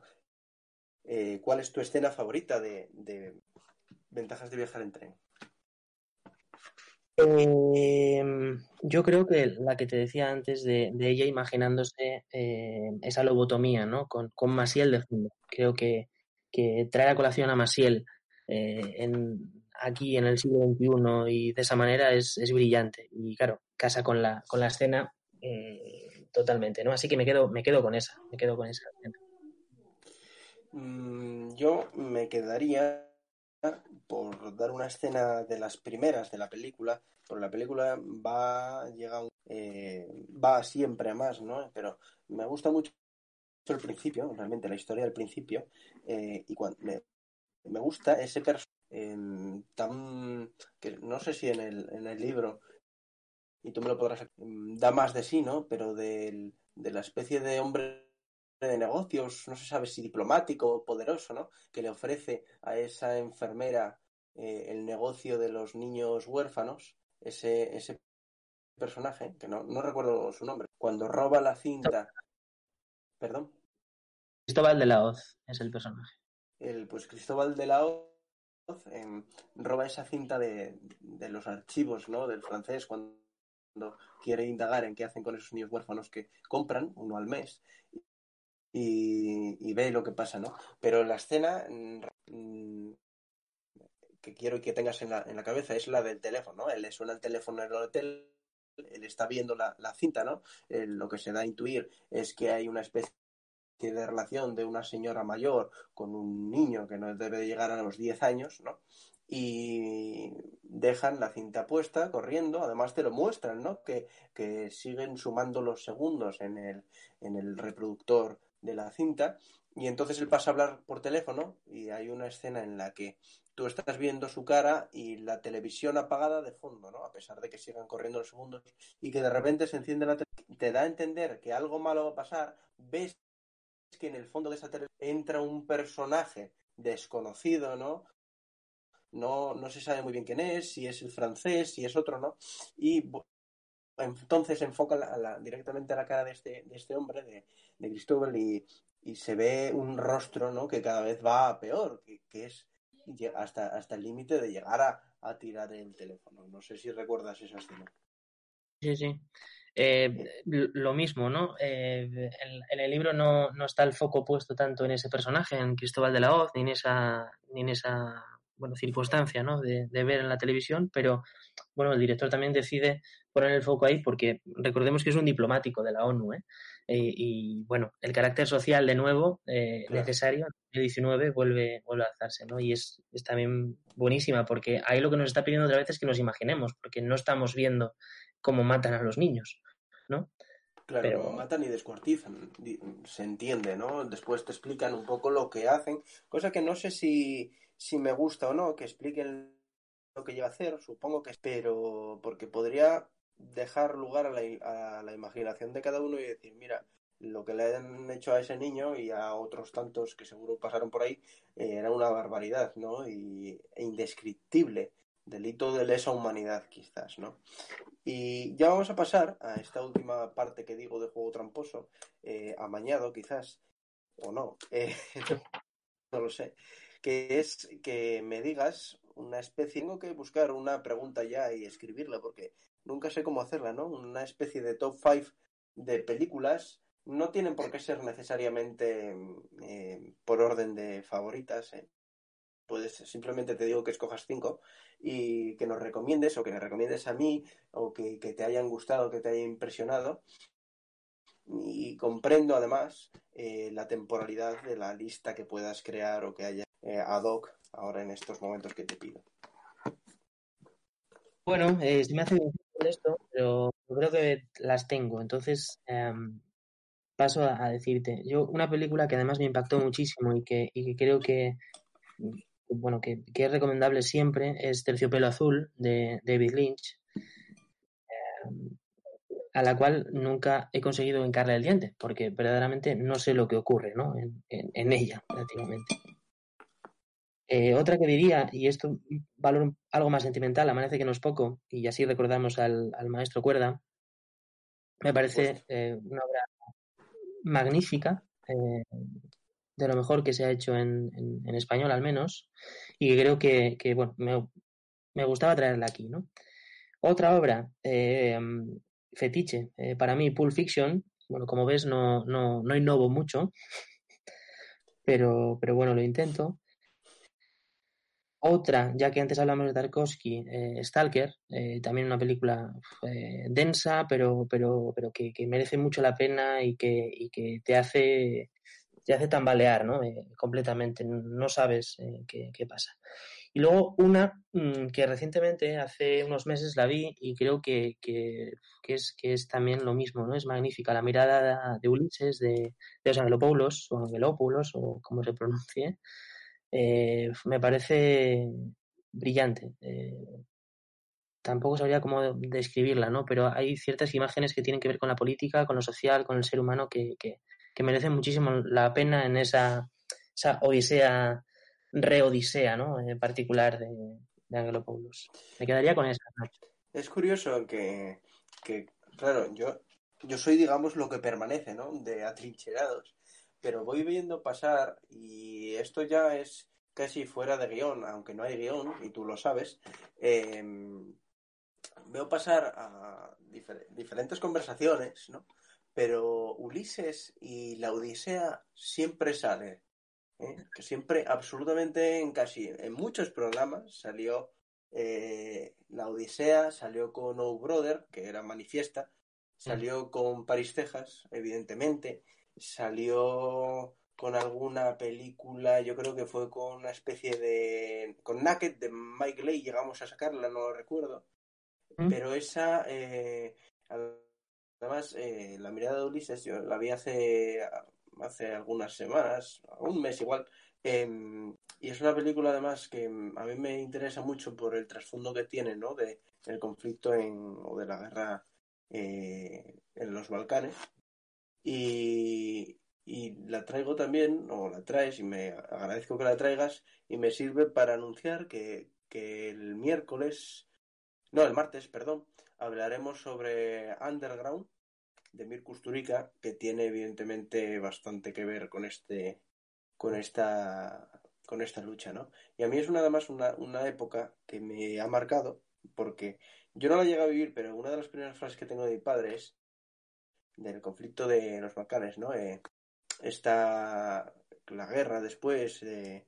eh, ¿cuál es tu escena favorita de, de ventajas de viajar en tren? Eh, yo creo que la que te decía antes de, ella imaginándose eh, esa lobotomía, ¿no? Con, con Masiel de fondo. Creo que, que traer a colación a Masiel eh, aquí en el siglo XXI y de esa manera es, es brillante. Y claro, casa con la, con la escena totalmente, ¿no? Así que me quedo, me quedo con esa, me quedo con esa escena. Mm, yo me quedaría por dar una escena de las primeras de la película, porque la película va llega eh, va siempre a más, ¿no? Pero me gusta mucho el principio, realmente la historia del principio, eh, y cuando me, gusta ese personaje tan que no sé si en el, en el libro y tú me lo podrás da más de sí, ¿no? Pero de, de la especie de hombre de negocios, no se sabe si diplomático o poderoso, ¿no? Que le ofrece a esa enfermera eh, el negocio de los niños huérfanos, ese, ese personaje, que no, no recuerdo su nombre, cuando roba la cinta. ¿Perdón? Cristóbal de la Hoz es el personaje. El, pues Cristóbal de la Hoz em, roba esa cinta de, de, los archivos ¿no? del francés cuando quiere indagar en qué hacen con esos niños huérfanos que compran uno al mes y, ve lo que pasa, ¿no? Pero la escena mm, que quiero que tengas en la, en la cabeza es la del teléfono, ¿no? Él le suena el teléfono en el hotel, él está viendo la, la cinta, ¿no? lo que se da a intuir es que hay una especie de relación de una señora mayor con un niño que no debe llegar a los 10 años, ¿no? Y dejan la cinta puesta, corriendo, además te lo muestran, ¿no? Que, que siguen sumando los segundos en el, en el reproductor de la cinta y entonces él pasa a hablar por teléfono y hay una escena en la que tú estás viendo su cara y la televisión apagada de fondo, ¿no? A pesar de que sigan corriendo los segundos y que de repente se enciende la televisión, te da a entender que algo malo va a pasar, ves que en el fondo de esa televisión entra un personaje desconocido, ¿no? No, no se sabe muy bien quién es, si es el francés, si es otro, ¿no? Y entonces enfoca directamente a la cara de este, de este hombre, de, de Cristóbal, y, y, se ve un rostro ¿no? que cada vez va peor, que, es hasta, hasta el límite de llegar a, a, tirar el teléfono. No sé si recuerdas esa escena. Sí, sí. Eh, lo mismo, ¿no? Eh, en, en, el libro no, no, está el foco puesto tanto en ese personaje, en Cristóbal de la Hoz, ni en esa, ni en esa bueno, circunstancia ¿no? de, de, ver en la televisión, pero bueno, el director también decide poner el foco ahí porque recordemos que es un diplomático de la ONU, ¿eh? eh y bueno, el carácter social de nuevo eh, claro. necesario en el 19 vuelve, vuelve a alzarse, ¿no? Y es, es también buenísima porque ahí lo que nos está pidiendo otra vez es que nos imaginemos, porque no estamos viendo cómo matan a los niños, ¿no? Claro, pero... matan y descuartizan, se entiende, ¿no? Después te explican un poco lo que hacen, cosa que no sé si si me gusta o no, que expliquen lo que lleva a hacer, supongo que pero porque podría dejar lugar a la, a la imaginación de cada uno y decir, mira, lo que le han hecho a ese niño y a otros tantos que seguro pasaron por ahí eh, era una barbaridad, ¿no? Y, e indescriptible, delito de lesa humanidad quizás, ¿no? Y ya vamos a pasar a esta última parte que digo de juego tramposo, eh, amañado quizás, o no, eh, no lo sé que es que me digas una especie, tengo que buscar una pregunta ya y escribirla porque nunca sé cómo hacerla, ¿no? Una especie de top 5 de películas, no tienen por qué ser necesariamente eh, por orden de favoritas, ¿eh? Puedes, simplemente te digo que escojas cinco y que nos recomiendes o que me recomiendes a mí o que, te hayan gustado, que te haya impresionado y comprendo además eh, la temporalidad de la lista que puedas crear o que haya eh, ad hoc ahora en estos momentos que te pido. Bueno, eh, me hace difícil esto, pero creo que las tengo. Entonces, eh, paso a, decirte. Yo, una película que además me impactó muchísimo y que, creo que, bueno, que, es recomendable siempre es Terciopelo Azul de David Lynch, eh, a la cual nunca he conseguido encarle el diente, porque verdaderamente no sé lo que ocurre ¿no? en, en, en ella, prácticamente. Eh, otra que diría, y esto valor algo más sentimental, amanece que no es poco, y así recordamos al, al maestro Cuerda, me parece eh, una obra magnífica, eh, de lo mejor que se ha hecho en, en, en español al menos, y creo que, que bueno, me, me, gustaba traerla aquí, ¿no? Otra obra, fetiche, para mí, Pulp Fiction, bueno, como ves, no, no, no innovo mucho, pero, pero bueno, lo intento. Otra, ya que antes hablamos de Tarkovsky, eh, Stalker, eh, también una película eh, densa, pero, pero, pero que, que, merece mucho la pena y que, y que te hace te hace tambalear ¿no? Eh, completamente, no sabes eh, qué, qué, pasa. Y luego una mmm, que recientemente, hace unos meses, la vi y creo que, que, es, que es también lo mismo, ¿no? Es magnífica, la mirada de Ulises, de, de Angelopoulos, o Angelopoulos, o como se pronuncie, eh, me parece brillante. Eh, tampoco sabría cómo describirla, ¿no? Pero hay ciertas imágenes que tienen que ver con la política, con lo social, con el ser humano, que, que, merecen muchísimo la pena en esa, esa odisea, reodisea, ¿no? En particular de, de Angelopoulos. Me quedaría con esa. Es curioso que, que, claro, yo, yo soy, digamos, lo que permanece, ¿no? De atrincherados pero voy viendo pasar y esto ya es casi fuera de guion, aunque no hay guion, y tú lo sabes, em, veo pasar a diferentes conversaciones, ¿no? Pero Ulises y la Odisea siempre sale, ¿eh? que siempre, absolutamente en casi, en muchos programas salió eh, la Odisea, salió con O Brother, que era manifiesta, salió con Paris, Texas, evidentemente, salió con alguna película, yo creo que fue con una especie de... con Naked de Mike Leigh, llegamos a sacarla, no lo recuerdo, mm. pero esa, eh, además, eh, la mirada de Ulises, yo la vi hace, hace algunas semanas, un mes igual, em, y es una película además que a mí me interesa mucho por el trasfondo que tiene, ¿no? De el conflicto en, o de la guerra eh, en los Balcanes. Y, la traigo también, o la traes, y me agradezco que la traigas, y me sirve para anunciar que, que el miércoles, no, el martes, perdón, hablaremos sobre Underground de Mir Kusturica, que tiene evidentemente bastante que ver con este, con esta, con esta lucha, ¿no? Y a mí es una, además una, una época que me ha marcado, porque yo no la llegué a vivir, pero una de las primeras frases que tengo de mi padre es del conflicto de los Balcanes, ¿no? Eh, esta la guerra después, eh,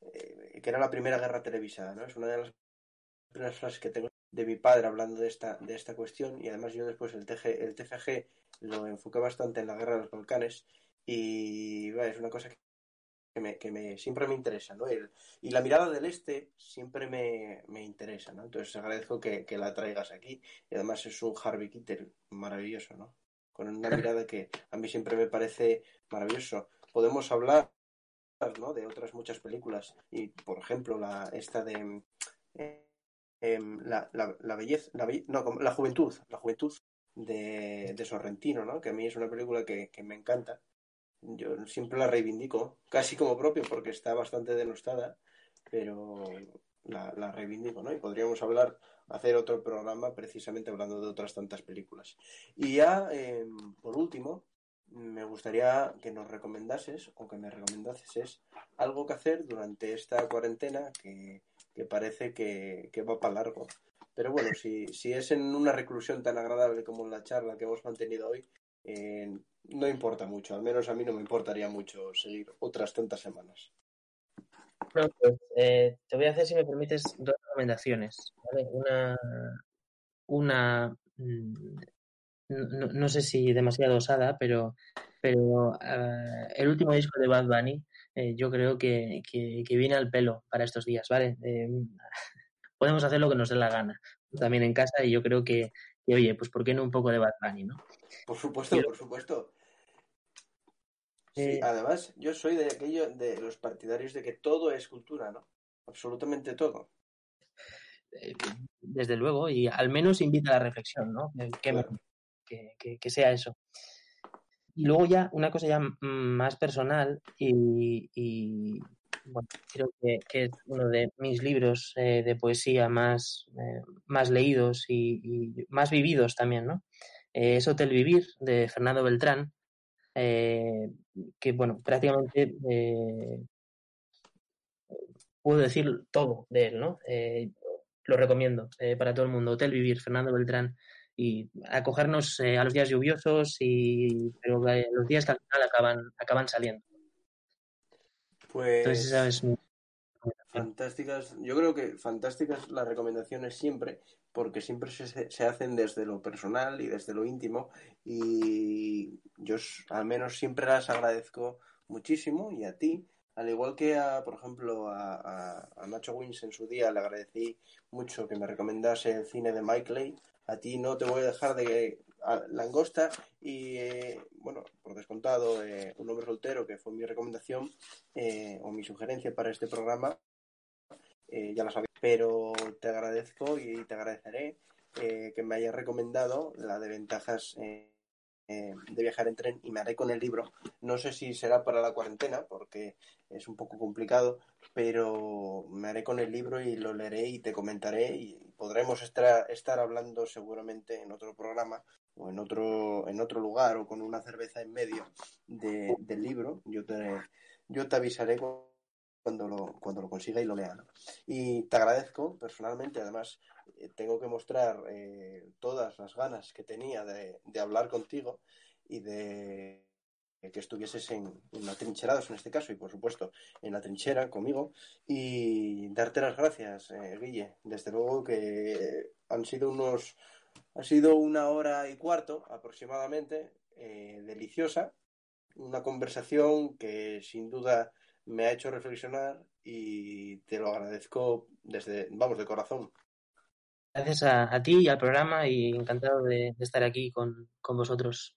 eh, que era la primera guerra televisada, ¿no? Es una de las primeras frases que tengo de mi padre hablando de esta, de esta cuestión y además yo después el, TG, el TFG lo enfoqué bastante en la guerra de los Balcanes y es una cosa que me, que me, siempre me interesa, ¿no? y la mirada del este siempre me, me interesa, ¿no? Entonces agradezco que, que, la traigas aquí y además es un Harvey Keitel maravilloso, ¿no? Con una mirada que a mí siempre me parece maravilloso. Podemos hablar ¿no? de otras muchas películas y, por ejemplo, la esta de eh, em, la, la, belleza, la, no, la juventud, la juventud de, de, Sorrentino, ¿no? que a mí es una película que, que me encanta. Yo siempre la reivindico, casi como propio, porque está bastante denostada, pero la, la reivindico, ¿no? Y podríamos hablar hacer otro programa precisamente hablando de otras tantas películas. Y ya, em, por último, me gustaría que nos recomendases o que me recomendases algo que hacer durante esta cuarentena que, parece que, va para largo. Pero bueno, si, si es en una reclusión tan agradable como la charla que hemos mantenido hoy, eh, no importa mucho, al menos a mí no me importaría mucho seguir otras tantas semanas. Pues, eh, te voy a hacer, si me permites, dos recomendaciones. Una, una mm, no, sé si demasiado osada, pero, pero ah, el último disco de Bad Bunny eh, yo creo que, viene al pelo para estos días, ¿vale? Eh, podemos hacer lo que nos dé la gana también en casa y yo creo que, oye, pues ¿por qué no un poco de Bad Bunny, no? Por supuesto, por supuesto. Sí, además, yo soy de aquello, de los partidarios de que todo es cultura, ¿no? Absolutamente todo. Eh, desde luego, y al menos invita a la reflexión, ¿no? Que, que, sea eso. Y luego ya una cosa ya más personal y, bueno, creo que, es uno de mis libros eh, de poesía más, eh, más leídos y, más vividos también, ¿no? es Hotel Vivir de Fernando Beltrán, eh, que bueno, prácticamente eh, puedo decir todo de él, ¿no? Eh, lo recomiendo para todo el mundo. Hotel Vivir, Fernando Beltrán, y acogernos a los días lluviosos, y, pero los días que al final acaban, acaban saliendo. Pues... Entonces Fantásticas, yo creo que fantásticas las recomendaciones siempre, porque siempre se, se, hacen desde lo personal y desde lo íntimo, y yo al menos siempre las agradezco muchísimo, y a ti, al igual que a, por ejemplo, a, a, Nacho Wins en su día, le agradecí mucho que me recomendase el cine de Mike Leigh, a ti no te voy a dejar de langosta y eh, bueno por descontado eh, un hombre soltero que fue mi recomendación eh, o mi sugerencia para este programa eh, ya lo sabéis, pero te agradezco y te agradeceré eh, que me hayas recomendado la de ventajas eh, de viajar en tren y me haré con el libro. No sé si será para la cuarentena porque es un poco complicado, pero me haré con el libro y lo leeré y te comentaré y podremos estar, estar hablando seguramente en otro programa o en otro, en otro lugar o con una cerveza en medio del libro. Yo te, yo te avisaré cuando lo, cuando lo consiga y lo lea. Y te agradezco personalmente, además eh, tengo que mostrar eh, todas las ganas que tenía de, de hablar contigo y de que estuvieses en, en la trincherados en este caso y por supuesto en la trinchera conmigo. Y darte las gracias eh, Guille. Desde luego que han sido unos ha sido una hora y cuarto aproximadamente eh, deliciosa. Una conversación que sin duda me ha hecho reflexionar y te lo agradezco desde vamos de corazón. Gracias a, a ti y al programa y encantado de, de estar aquí con, con vosotros.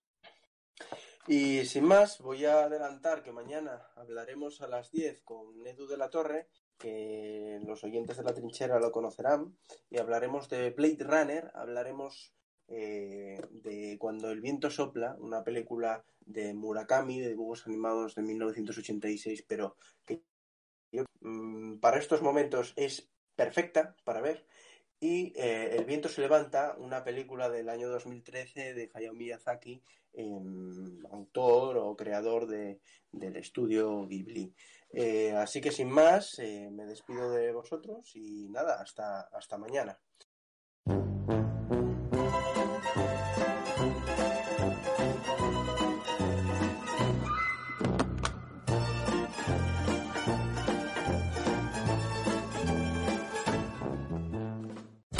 Y sin más, voy a adelantar que mañana hablaremos a las 10 con Edu de la Torre, que los oyentes de la trinchera lo conocerán, y hablaremos de Blade Runner, hablaremos eh, de Cuando el viento sopla, una película de Murakami, de dibujos animados de 1986, pero que mmm, para estos momentos es perfecta para ver. Y eh, El viento se levanta, una película del año 2013 de Hayao Miyazaki, eh, autor o creador de, del estudio Ghibli. Eh, así que sin más, me despido de vosotros y nada, hasta, hasta mañana.